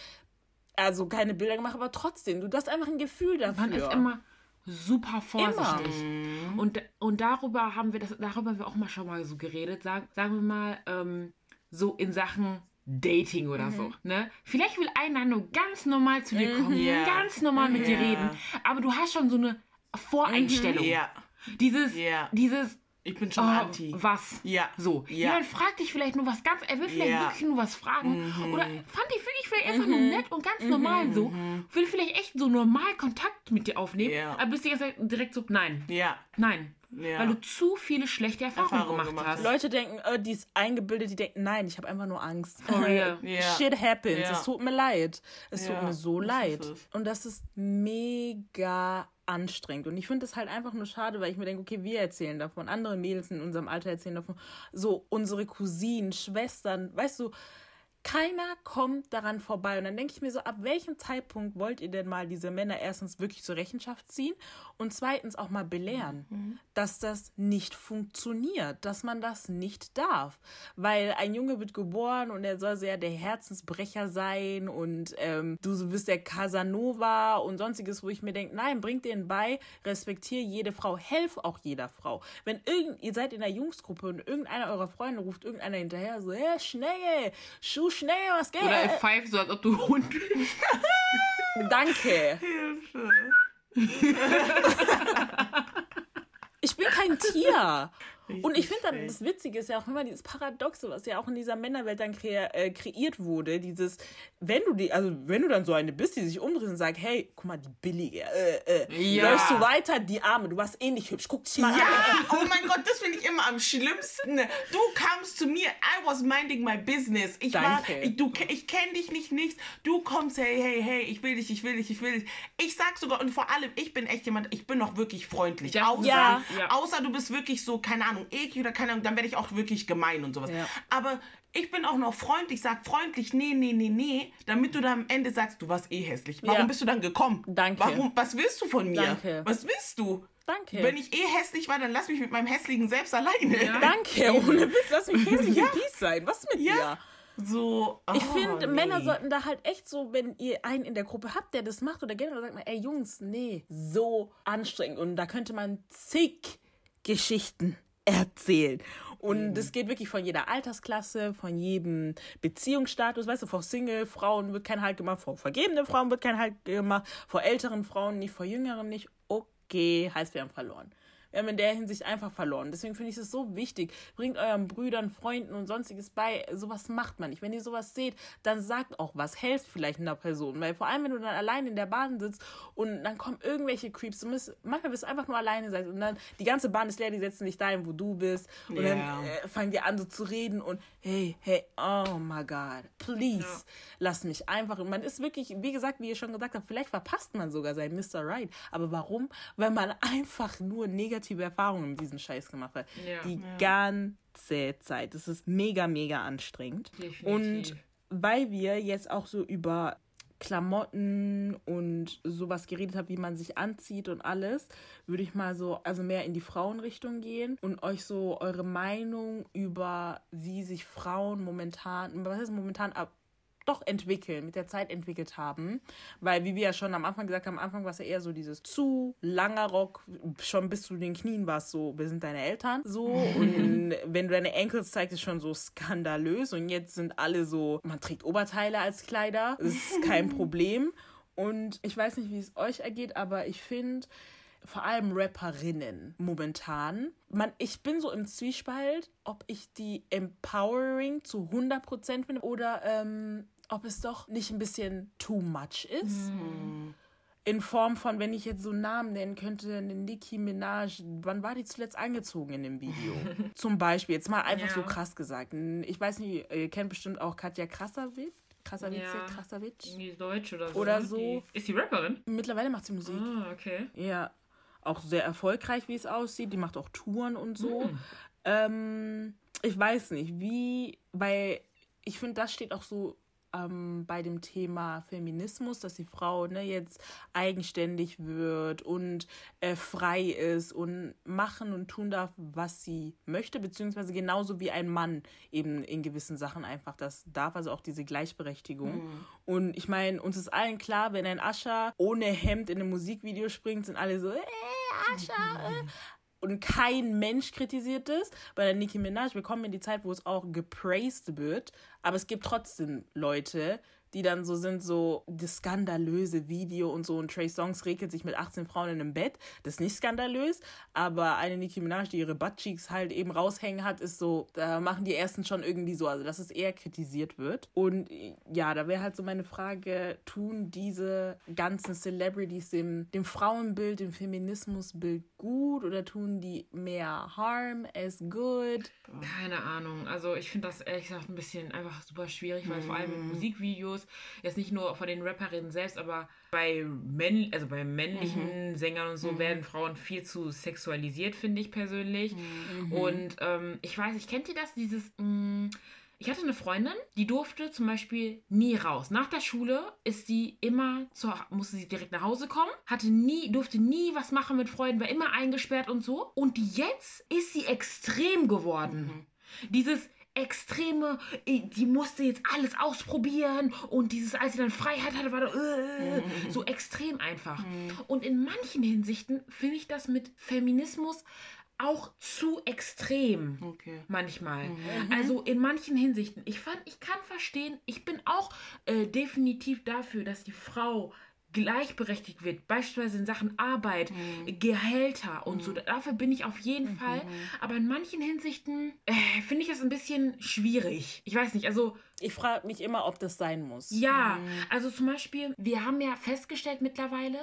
also keine Bilder gemacht, aber trotzdem, du hast einfach ein Gefühl dafür. Man ist immer super vorsichtig. Immer. Und, und darüber haben wir das, darüber haben wir auch mal schon mal so geredet. Sag, sagen wir mal, ähm, so in Sachen Dating oder Mhm. so. Ne? Vielleicht will einer nur ganz normal zu dir kommen, Ja. ganz normal mit dir reden, aber du hast schon so eine Voreinstellung. Ja, Dieses, Ja. dieses ich bin schon oh, anti. was? Ja. So. Ja. Jemand fragt dich vielleicht nur was ganz, er will vielleicht Ja. wirklich nur was fragen. Mhm. Oder fand wirklich vielleicht einfach nur nett und ganz normal so. Will vielleicht echt so normal Kontakt mit dir aufnehmen. Ja. Aber bist du jetzt direkt so, nein, Ja. nein. Ja. Weil du zu viele schlechte Erfahrungen, Erfahrungen gemacht, gemacht hast. Leute denken, äh, die ist eingebildet, die denken, nein, ich habe einfach nur Angst. For real. Ja. Shit happens. Ja. Es tut mir leid. Es tut mir so das leid. es. Und das ist mega anstrengend. Und ich finde es halt einfach nur schade, weil ich mir denke, okay, wir erzählen davon, andere Mädels in unserem Alter erzählen davon. So, unsere Cousinen, Schwestern, weißt du, keiner kommt daran vorbei. Und dann denke ich mir so, ab welchem Zeitpunkt wollt ihr denn mal diese Männer erstens wirklich zur Rechenschaft ziehen und zweitens auch mal belehren, dass das nicht funktioniert, dass man das nicht darf. Weil ein Junge wird geboren und er soll so ja der Herzensbrecher sein und ähm, du bist der Casanova und sonstiges, wo ich mir denke, nein, bringt denen bei, respektiere jede Frau, helf auch jeder Frau. Wenn irgend, ihr seid in einer Jungsgruppe und irgendeiner eurer Freunde ruft irgendeiner hinterher so, hey, schnell, Schuh, schnell, was geht? Oder er pfeift so, als ob du Hund bist. Danke. Hilfe. Ich bin kein Tier. Und ich finde dann, das Witzige ist ja auch immer dieses Paradoxe, was ja auch in dieser Männerwelt dann kre äh, kreiert wurde. Dieses, wenn du die, also wenn du dann so eine bist, die sich umdreht und sagt, hey, guck mal, die billige, äh, äh, Ja. läufst du weiter, die Arme, du warst eh nicht hübsch, guck dich mal an. Ja, oh mein Gott, das finde ich immer am schlimmsten. Du kamst zu mir, I was minding my business. Ich Danke. war, ich, du, ich kenne dich nicht, nichts. Du kommst, hey, hey, hey, ich will dich, ich will dich, ich will dich. Ich sag sogar, und vor allem, ich bin echt jemand, ich bin noch wirklich freundlich. Ja. Außer, Ja. Ja. außer du bist wirklich so, keine Ahnung, eklig oder keine Ahnung, dann werde ich auch wirklich gemein und sowas. Ja. Aber ich bin auch noch freundlich, sag freundlich, nee, nee, nee, nee, damit du dann am Ende sagst, du warst eh hässlich. Warum Ja. bist du dann gekommen? Danke. Warum, was willst du von mir? Danke. Was willst du? Danke. Wenn ich eh hässlich war, dann lass mich mit meinem hässlichen selbst alleine. Danke, ohne Witz, lass mich hässlich und Peace sein. Was mit Ja. dir? So, Ich oh, finde, nee. Männer sollten da halt echt so, wenn ihr einen in der Gruppe habt, der das macht oder generell sagt man, ey Jungs, nee, so anstrengend. Und da könnte man zig Geschichten erzählen. Und es geht wirklich von jeder Altersklasse, von jedem Beziehungsstatus. Weißt du, vor Single-Frauen wird kein Halt gemacht, vor vergebenen Frauen wird kein Halt gemacht, vor älteren Frauen nicht, vor jüngeren nicht. Okay, heißt, wir haben verloren. Wir haben in der Hinsicht einfach verloren. Deswegen finde ich es so wichtig. Bringt euren Brüdern, Freunden und sonstiges bei. Sowas macht man nicht. Wenn ihr sowas seht, dann sagt auch was. Helft vielleicht einer Person. Weil vor allem, wenn du dann allein in der Bahn sitzt und dann kommen irgendwelche Creeps. Du musst, manchmal bist du einfach nur alleine sein. Und dann die ganze Bahn ist leer, die setzen dich dahin, wo du bist. Und Ja. dann äh, fangen die an so zu reden und hey, hey, oh my God, please, lass mich einfach. Und man ist wirklich, wie gesagt, wie ihr schon gesagt habt, vielleicht verpasst man sogar seinen Mr. Right. Aber warum? Weil man einfach nur negative Erfahrungen mit diesem Scheiß gemacht hat. Ja. Die ganze Zeit. Das ist mega, mega anstrengend. Definitiv. Und weil wir jetzt auch so über Klamotten und sowas geredet habe, wie man sich anzieht und alles, würde ich mal so, also mehr in die Frauenrichtung gehen und euch so eure Meinung über, wie sich Frauen momentan, was ist momentan ab doch entwickeln, mit der Zeit entwickelt haben. Weil, wie wir ja schon am Anfang gesagt haben, am Anfang war es ja eher so dieses zu langer Rock, schon bis zu den Knien war es so, wir sind deine Eltern. So. Und wenn du deine Enkel zeigst, ist schon so skandalös. Und jetzt sind alle so, man trägt Oberteile als Kleider. Das ist kein Problem. Und ich weiß nicht, wie es euch ergeht, aber ich finde, vor allem Rapperinnen momentan. Man, ich bin so im Zwiespalt, ob ich die empowering zu 100% finde oder ähm, ob es doch nicht ein bisschen too much ist. Mhm. In Form von, wenn ich jetzt so einen Namen nennen könnte, eine Nicki Minaj, wann war die zuletzt angezogen in dem Video? Zum Beispiel, jetzt mal einfach ja. so krass gesagt. Ich weiß nicht, ihr kennt bestimmt auch Katja Krasavitz. Krasavitz, ja. Irgendwie Deutsch oder so. Oder so. Ist die Rapperin? Mittlerweile macht sie Musik. Ah, okay. Ja auch sehr erfolgreich, wie es aussieht. Die macht auch Touren und so. Mhm. Ähm, ich weiß nicht, wie, weil ich finde, das steht auch so ähm, bei dem Thema Feminismus, dass die Frau ne, jetzt eigenständig wird und äh, frei ist und machen und tun darf, was sie möchte, beziehungsweise genauso wie ein Mann eben in gewissen Sachen einfach das darf, also auch diese Gleichberechtigung. Mhm. Und ich meine, uns ist allen klar, wenn ein Ascher ohne Hemd in einem Musikvideo springt, sind alle so, äh, Ascher, äh und kein Mensch kritisiert es. Bei der Nicki Minaj, wir kommen in die Zeit, wo es auch gepraised wird, aber es gibt trotzdem Leute, die dann so sind, so das skandalöse Video und so. Und Trey Songs regelt sich mit 18 Frauen in einem Bett. Das ist nicht skandalös, aber eine Nicki Minaj, die ihre Buttcheeks halt eben raushängen hat, ist so, da machen die ersten schon irgendwie so, also dass es eher kritisiert wird. Und ja, da wäre halt so meine Frage, tun diese ganzen Celebrities dem, dem Frauenbild, dem Feminismusbild gut oder tun die mehr Harm as good? Keine Ahnung. Also ich finde das ehrlich gesagt ein bisschen einfach super schwierig, weil mhm. vor allem in mhm. Musikvideos Videos, jetzt nicht nur von den Rapperinnen selbst, aber bei, Männ also bei männlichen mhm. Sängern und so mhm. werden Frauen viel zu sexualisiert, finde ich persönlich. Mhm. Und ähm, ich weiß, ich kennt ihr das, dieses... Mh, mm, ich hatte eine Freundin, die durfte zum Beispiel nie raus. Nach der Schule ist sie immer zur, musste sie direkt nach Hause kommen, hatte nie, durfte nie was machen mit Freunden, war immer eingesperrt und so. Und jetzt ist sie extrem geworden. Mhm. Dieses, extreme, äh, die musste jetzt alles ausprobieren und dieses, als sie dann Freiheit hatte, war da, äh, mhm. so extrem einfach. Mhm. Und in manchen Hinsichten finde ich das mit Feminismus auch zu extrem okay. manchmal. Mhm. Also in manchen Hinsichten. Ich fand, ich kann verstehen, ich bin auch äh, definitiv dafür, dass die Frau gleichberechtigt wird, beispielsweise in Sachen Arbeit, mhm. Gehälter und mhm. so. Dafür bin ich auf jeden mhm. Fall. Aber in manchen Hinsichten äh, finde ich das ein bisschen schwierig. Ich weiß nicht, also. Ich frage mich immer, ob das sein muss. Ja, mhm. also zum Beispiel, wir haben ja festgestellt mittlerweile,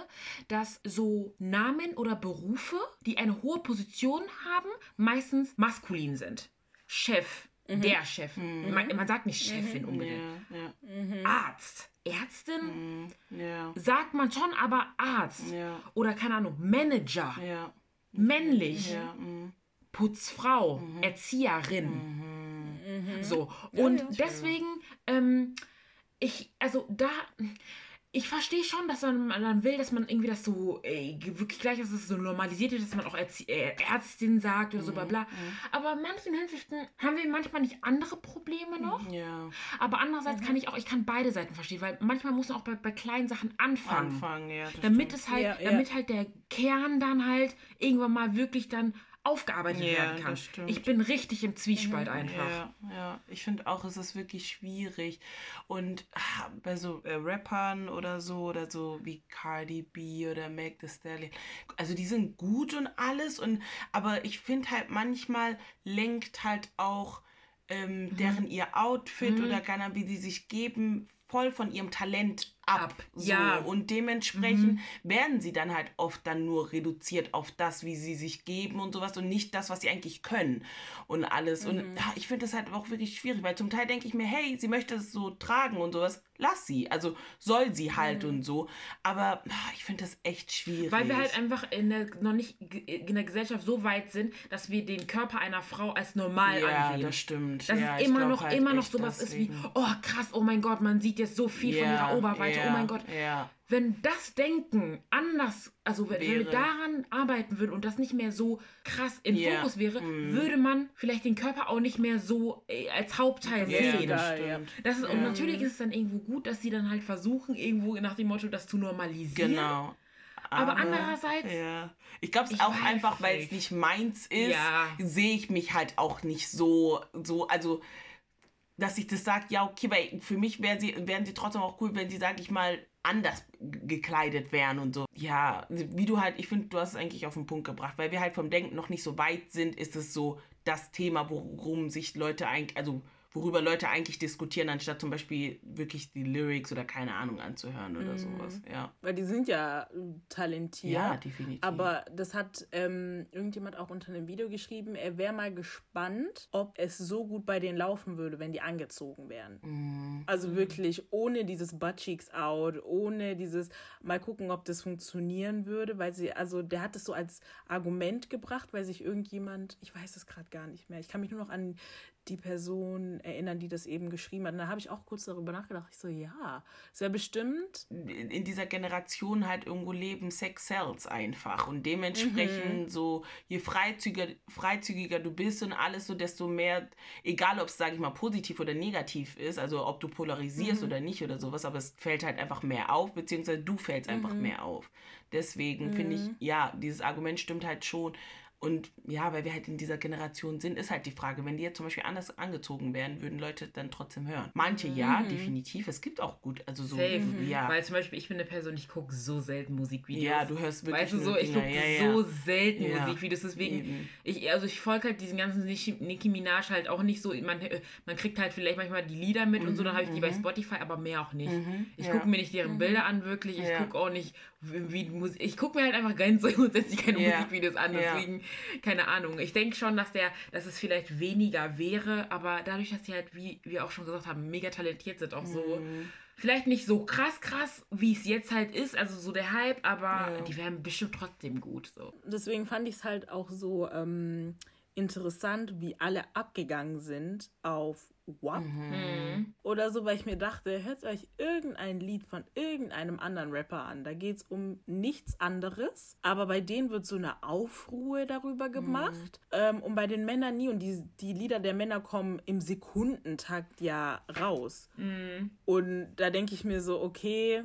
dass so Namen oder Berufe, die eine hohe Position haben, meistens maskulin sind. Chef, mhm. der Chef. Mhm. Man, man, sagt nicht Chefin unbedingt. Ja, ja. Arzt Ärztin mm, yeah. sagt man schon, aber Arzt oder keine Ahnung, Manager, männlich. Putzfrau. Erzieherin. So, und deswegen, ähm, ich, also da, ich verstehe schon, dass man, man will, dass man irgendwie das so ey, wirklich gleich, dass es so normalisiert wird, dass man auch Erzie äh, Ärztin sagt oder so bla bla. Mhm. Aber in manchen Hinsichten haben wir manchmal nicht andere Probleme noch. Ja. Aber andererseits mhm. kann ich auch, ich kann beide Seiten verstehen, weil manchmal muss man auch bei, bei kleinen Sachen anfangen. Anfangen, ja. damit stimmt. es halt, ja, damit halt der Kern dann halt irgendwann mal wirklich dann aufgearbeitet ja, werden kann. Ich bin richtig im Zwiespalt mhm. einfach. Ja, ja. ich finde auch, es ist wirklich schwierig. Und ah, bei so äh, Rappern oder so, oder so wie Cardi B oder Meg Thee Stallion, also die sind gut und alles, und aber ich finde halt manchmal lenkt halt auch ähm, mhm. deren ihr Outfit mhm. oder gar nicht, wie sie sich geben, voll von ihrem Talent ab. So. Ja. Und dementsprechend mhm. werden sie dann halt oft dann nur reduziert auf das, wie sie sich geben und sowas und nicht das, was sie eigentlich können und alles. Mhm. Und ja, ich finde das halt auch wirklich schwierig, weil zum Teil denke ich mir, hey, sie möchte es so tragen und sowas, lass sie. Also soll sie halt mhm. und so. Aber ich finde das echt schwierig. Weil wir halt einfach in der, noch nicht in der Gesellschaft so weit sind, dass wir den Körper einer Frau als normal ja, ansehen. Ja, das stimmt. Dass ja, es immer noch, halt immer noch sowas ist wie, oh krass, oh mein Gott, man sieht jetzt so viel von Ja, ihrer Oberweite. Ja, Oh mein Gott. Ja. Wenn das Denken anders, also wenn, wenn wir Wäre. daran arbeiten würden und das nicht mehr so krass im Ja, Fokus wäre, mm. würde man vielleicht den Körper auch nicht mehr so äh, als Hauptteil Ja, sehen. das. Das ist, Und natürlich ist es dann irgendwo gut, dass sie dann halt versuchen, irgendwo nach dem Motto, das zu normalisieren. Genau. Aber andererseits- Ja. Ich glaube es auch einfach, weil es nicht. nicht meins ist, Ja. sehe ich mich halt auch nicht so, so, also dass ich das sage, ja, okay, weil für mich wären sie, wären sie trotzdem auch cool, wenn sie, sag ich mal, anders gekleidet wären und so. Ja, wie du halt, ich finde, du hast es eigentlich auf den Punkt gebracht, weil wir halt vom Denken noch nicht so weit sind, ist es so das Thema, worum sich Leute eigentlich, also worüber Leute eigentlich diskutieren, anstatt zum Beispiel wirklich die Lyrics oder keine Ahnung anzuhören oder Mhm. sowas. Ja. Weil die sind ja talentiert. Ja, definitiv. Aber das hat ähm, irgendjemand auch unter einem Video geschrieben. Er wäre mal gespannt, ob es so gut bei denen laufen würde, wenn die angezogen wären. Mhm. Also wirklich ohne dieses Butt Cheeks out, ohne dieses mal gucken, ob das funktionieren würde, weil sie, also der hat es so als Argument gebracht, weil sich irgendjemand, ich weiß es gerade gar nicht mehr, ich kann mich nur noch an die Person erinnern, die das eben geschrieben hat. Und da habe ich auch kurz darüber nachgedacht. Ich so, ja, es wäre bestimmt in dieser Generation halt irgendwo leben Sex sells einfach und dementsprechend Mhm. so je freizügiger, freizügiger du bist und alles so desto mehr egal ob es sage ich mal positiv oder negativ ist also ob du polarisierst Mhm. oder nicht oder sowas aber es fällt halt einfach mehr auf beziehungsweise du fällst einfach Mhm. mehr auf deswegen finde ich ja dieses Argument stimmt halt schon und ja, weil wir halt in dieser Generation sind, ist halt die Frage, wenn die jetzt zum Beispiel anders angezogen wären, würden Leute dann trotzdem hören. Manche ja, Mhm. definitiv. Es gibt auch gut, also so, Safe. ja. Weil zum Beispiel, ich bin eine Person, ich gucke so selten Musikvideos. Ja, du hörst wirklich Weißt du so, ich gucke ja, ja. so selten Ja. Musikvideos, deswegen, Eben. ich, also ich folge halt diesen ganzen Nicki Minaj halt auch nicht so, man, äh, man kriegt halt vielleicht manchmal die Lieder mit und so, dann habe ich die bei Spotify, aber mehr auch nicht. Mhm, Ich ja. gucke mir nicht deren Bilder an, wirklich, ich Ja. gucke auch nicht, wie, Musik, ich gucke mir halt einfach ganz so grundsätzlich keine Ja. Musikvideos an, Ja. deswegen, keine Ahnung. Ich denke schon, dass der, dass es vielleicht weniger wäre, aber dadurch, dass sie halt, wie wir auch schon gesagt haben, mega talentiert sind, auch so, Mhm. vielleicht nicht so krass krass, wie es jetzt halt ist, also so der Hype, aber Ja. die wären bestimmt trotzdem gut. So. deswegen fand ich es halt auch so ähm, interessant, wie alle abgegangen sind auf WAP Mhm. oder so, weil ich mir dachte, hört euch irgendein Lied von irgendeinem anderen Rapper an. Da geht es um nichts anderes, aber bei denen wird so eine Aufruhr darüber gemacht ähm, und bei den Männern nie. Und die, die Lieder der Männer kommen im Sekundentakt ja raus. Mhm. Und da denke ich mir so, okay,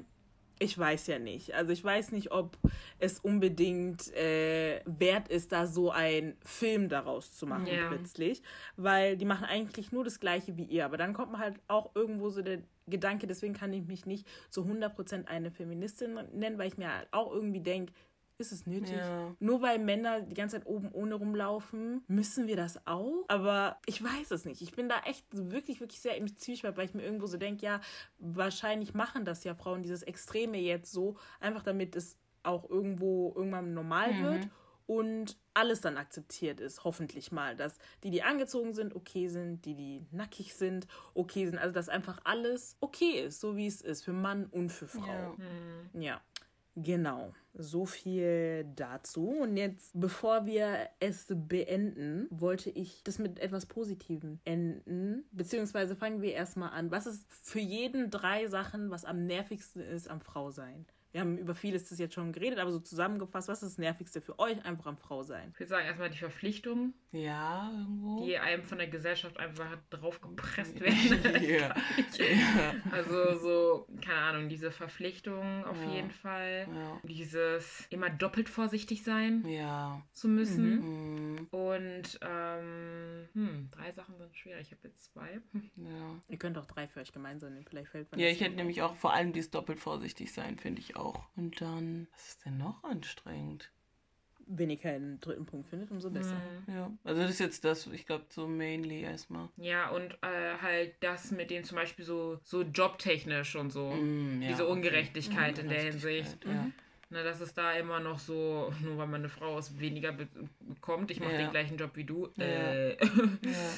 ich weiß ja nicht. Also ich weiß nicht, ob es unbedingt äh, wert ist, da so ein Film daraus zu machen Ja. plötzlich. Weil die machen eigentlich nur das Gleiche wie ihr. Aber dann kommt man halt auch irgendwo so der Gedanke, deswegen kann ich mich nicht zu 100% eine Feministin nennen, weil ich mir halt auch irgendwie denke, ist es nötig? Ja. Nur weil Männer die ganze Zeit oben ohne rumlaufen, müssen wir das auch? Aber ich weiß es nicht. Ich bin da echt wirklich, wirklich sehr im Zwiespalt, weil ich mir irgendwo so denke, ja, wahrscheinlich machen das ja Frauen, dieses Extreme jetzt so, einfach damit es auch irgendwo irgendwann normal wird und alles dann akzeptiert ist, hoffentlich mal, dass die, die angezogen sind, okay sind, die, die nackig sind, okay sind, also dass einfach alles okay ist, so wie es ist, für Mann und für Frau. Ja. Ja, genau. So viel dazu. Und jetzt, bevor wir es beenden, wollte ich das mit etwas Positivem enden. Beziehungsweise fangen wir erstmal an. Was ist für jeden drei Sachen, was am nervigsten ist am Frausein? Wir haben über vieles das jetzt schon geredet, aber so zusammengefasst, was ist das Nervigste für euch einfach am Frausein? Ich würde sagen, erstmal die Verpflichtungen, Ja, irgendwo. die einem von der Gesellschaft einfach draufgepresst werden. Ja. Also so, keine Ahnung, diese Verpflichtung auf Ja. jeden Fall. Ja. Dieses immer doppelt vorsichtig sein Ja. zu müssen. Mhm. Und ähm, hm, drei Sachen sind schwer. Ich habe jetzt zwei. Ja. Ihr könnt auch drei für euch gemeinsam nehmen, vielleicht fällt Ja, ich hätte nämlich auch vor allem dieses doppelt vorsichtig sein, finde ich auch. Und dann, was ist denn noch anstrengend? Wenn ihr keinen dritten Punkt findet, umso besser. Hm. Ja, also das ist jetzt das, ich glaube, so mainly erstmal. Ja, und äh, halt das mit dem zum Beispiel so, so jobtechnisch und so. Mm, ja, Diese okay. Ungerechtigkeit in der Hinsicht. Ja. Ne, dass es da immer noch so, nur weil man eine Frau ist, weniger be bekommt. Ich mache Ja. den gleichen Job wie du. Ja. Äh, Ja.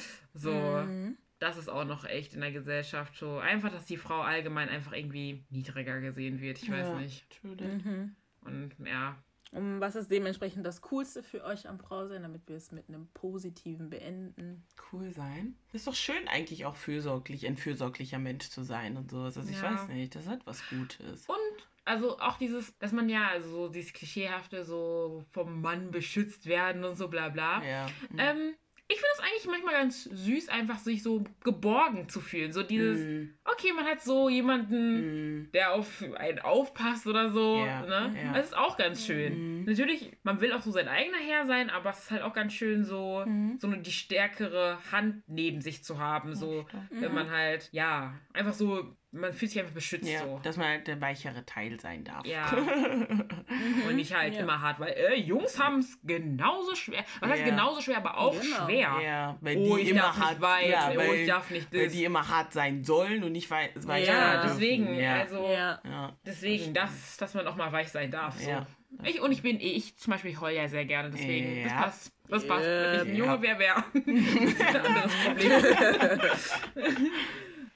so, Mhm. Das ist auch noch echt in der Gesellschaft so. Einfach, dass die Frau allgemein einfach irgendwie niedriger gesehen wird. Ich weiß Ja, nicht. Mhm. Und ja, Und was ist dementsprechend das Coolste für euch am Frausein, damit wir es mit einem positiven beenden? Cool sein. Ist doch schön eigentlich auch fürsorglich, ein fürsorglicher Mensch zu sein und sowas. Also ich Ja. weiß nicht, das hat was Gutes. Und also auch dieses, dass man ja, also so dieses Klischeehafte, so vom Mann beschützt werden und so bla bla. Ja. Ähm, ich es eigentlich manchmal ganz süß, einfach sich so geborgen zu fühlen. So dieses, Mm, okay, man hat so jemanden, mm, der auf einen aufpasst oder so. Ja, ne? ja. Das ist auch ganz schön. Mhm. Natürlich, man will auch so sein eigener Herr sein, aber es ist halt auch ganz schön, so, Mhm. so eine, die stärkere Hand neben sich zu haben. So, wenn man halt, ja, einfach so, man fühlt sich einfach beschützt ja, so. dass man halt der weichere Teil sein darf. Ja. Und nicht halt Ja. immer hart, weil äh, Jungs haben es genauso schwer. Was heißt genauso schwer, aber auch Genau. schwer. Ja, weil Oh, die ich immer hart, weinen, ja, oh, weil, ich darf nicht weil die immer hart sein sollen und nicht wei weich Ja, sein Ja, dürfen. deswegen, Ja. also Ja. deswegen, dass, dass man auch mal weich sein darf. So. Ja. Ich, und ich bin eh, ich zum Beispiel heul ja sehr gerne, deswegen, das passt. Das passt. Wenn ich ein Junge wäre, wäre ein anderes Problem.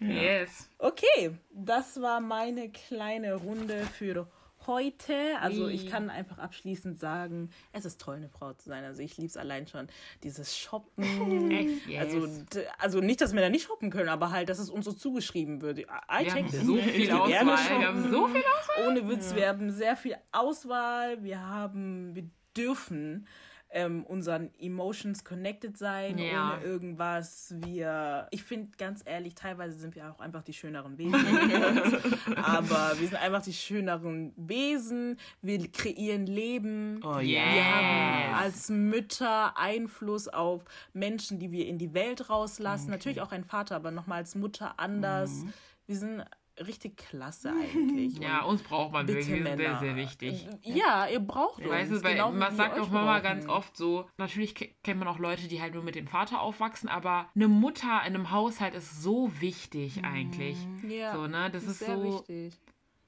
Yes. Okay, das war meine kleine Runde für heute. Also ich kann einfach abschließend sagen, es ist toll, eine Frau zu sein. Also ich liebe es allein schon. Dieses Shoppen. Echt, yes. Also, also nicht, dass wir da nicht shoppen können, aber halt, dass es uns so zugeschrieben wird. I wir haben so Ich viel Auswahl. Wir haben so viel Auswahl. Ohne Witz, wir haben sehr viel Auswahl. Wir haben, wir dürfen ähm, unseren Emotions connected sein, Ja. ohne irgendwas. Wir, ich finde ganz ehrlich, teilweise sind wir auch einfach die schöneren Wesen. Aber wir sind einfach die schöneren Wesen. Wir kreieren Leben. Oh ja. Wir haben Yes. als Mütter Einfluss auf Menschen, die wir in die Welt rauslassen. Natürlich auch ein Vater, aber nochmal als Mutter anders. Wir sind richtig klasse eigentlich. Ja, Und uns braucht man wirklich. Wir sind sehr, Männer. sehr wichtig. Ja, ihr braucht uns. Weißt du, weil genauso man sagt auch Mama brauchen. ganz oft so, natürlich ke- kennt man auch Leute, die halt nur mit dem Vater aufwachsen, aber eine Mutter in einem Haushalt ist so wichtig eigentlich. Ja, So, ne? Das ist sehr so. wichtig.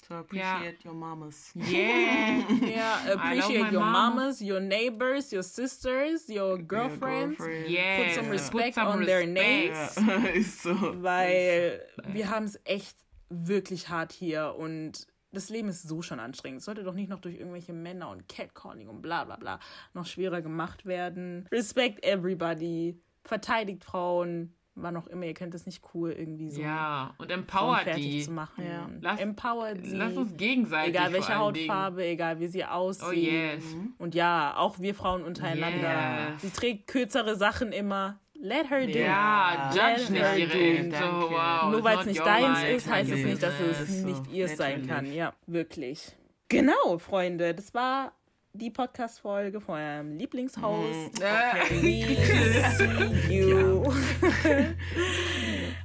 So appreciate your mamas. Yeah. Ja, appreciate my your mom. mamas, your neighbors, your sisters, your girlfriends. Yes. some Put respect some on their respect. names. ist so. Weil wir haben es echt wirklich hart hier und das Leben ist so schon anstrengend. Es sollte doch nicht noch durch irgendwelche Männer und Catcalling und bla bla bla noch schwerer gemacht werden. Respect everybody. Verteidigt Frauen. Wann auch immer, ihr könnt das nicht cool irgendwie so Ja, und empowert die. zu machen. Ja. Lass- Empowert sie. Lass uns gegenseitig. egal welche Dingen. Hautfarbe, egal wie sie aussieht. Oh yes. Und ja, auch wir Frauen untereinander. Yes. Sie trägt kürzere Sachen immer. Let her do. Ja, Ja. judge nicht direkt. So, wow. Nur it's weil not es nicht deins ist, heißt es nicht, dass es nicht ihr sein kann. Ja, wirklich. Genau, Freunde, das war die Podcast-Folge von eurem Lieblingshost. Äh, We see you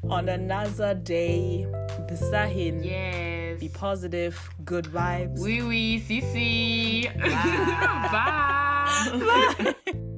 on another day. Bis dahin, Yes. be positive, good vibes. Oui, oui, Sisi. Bye.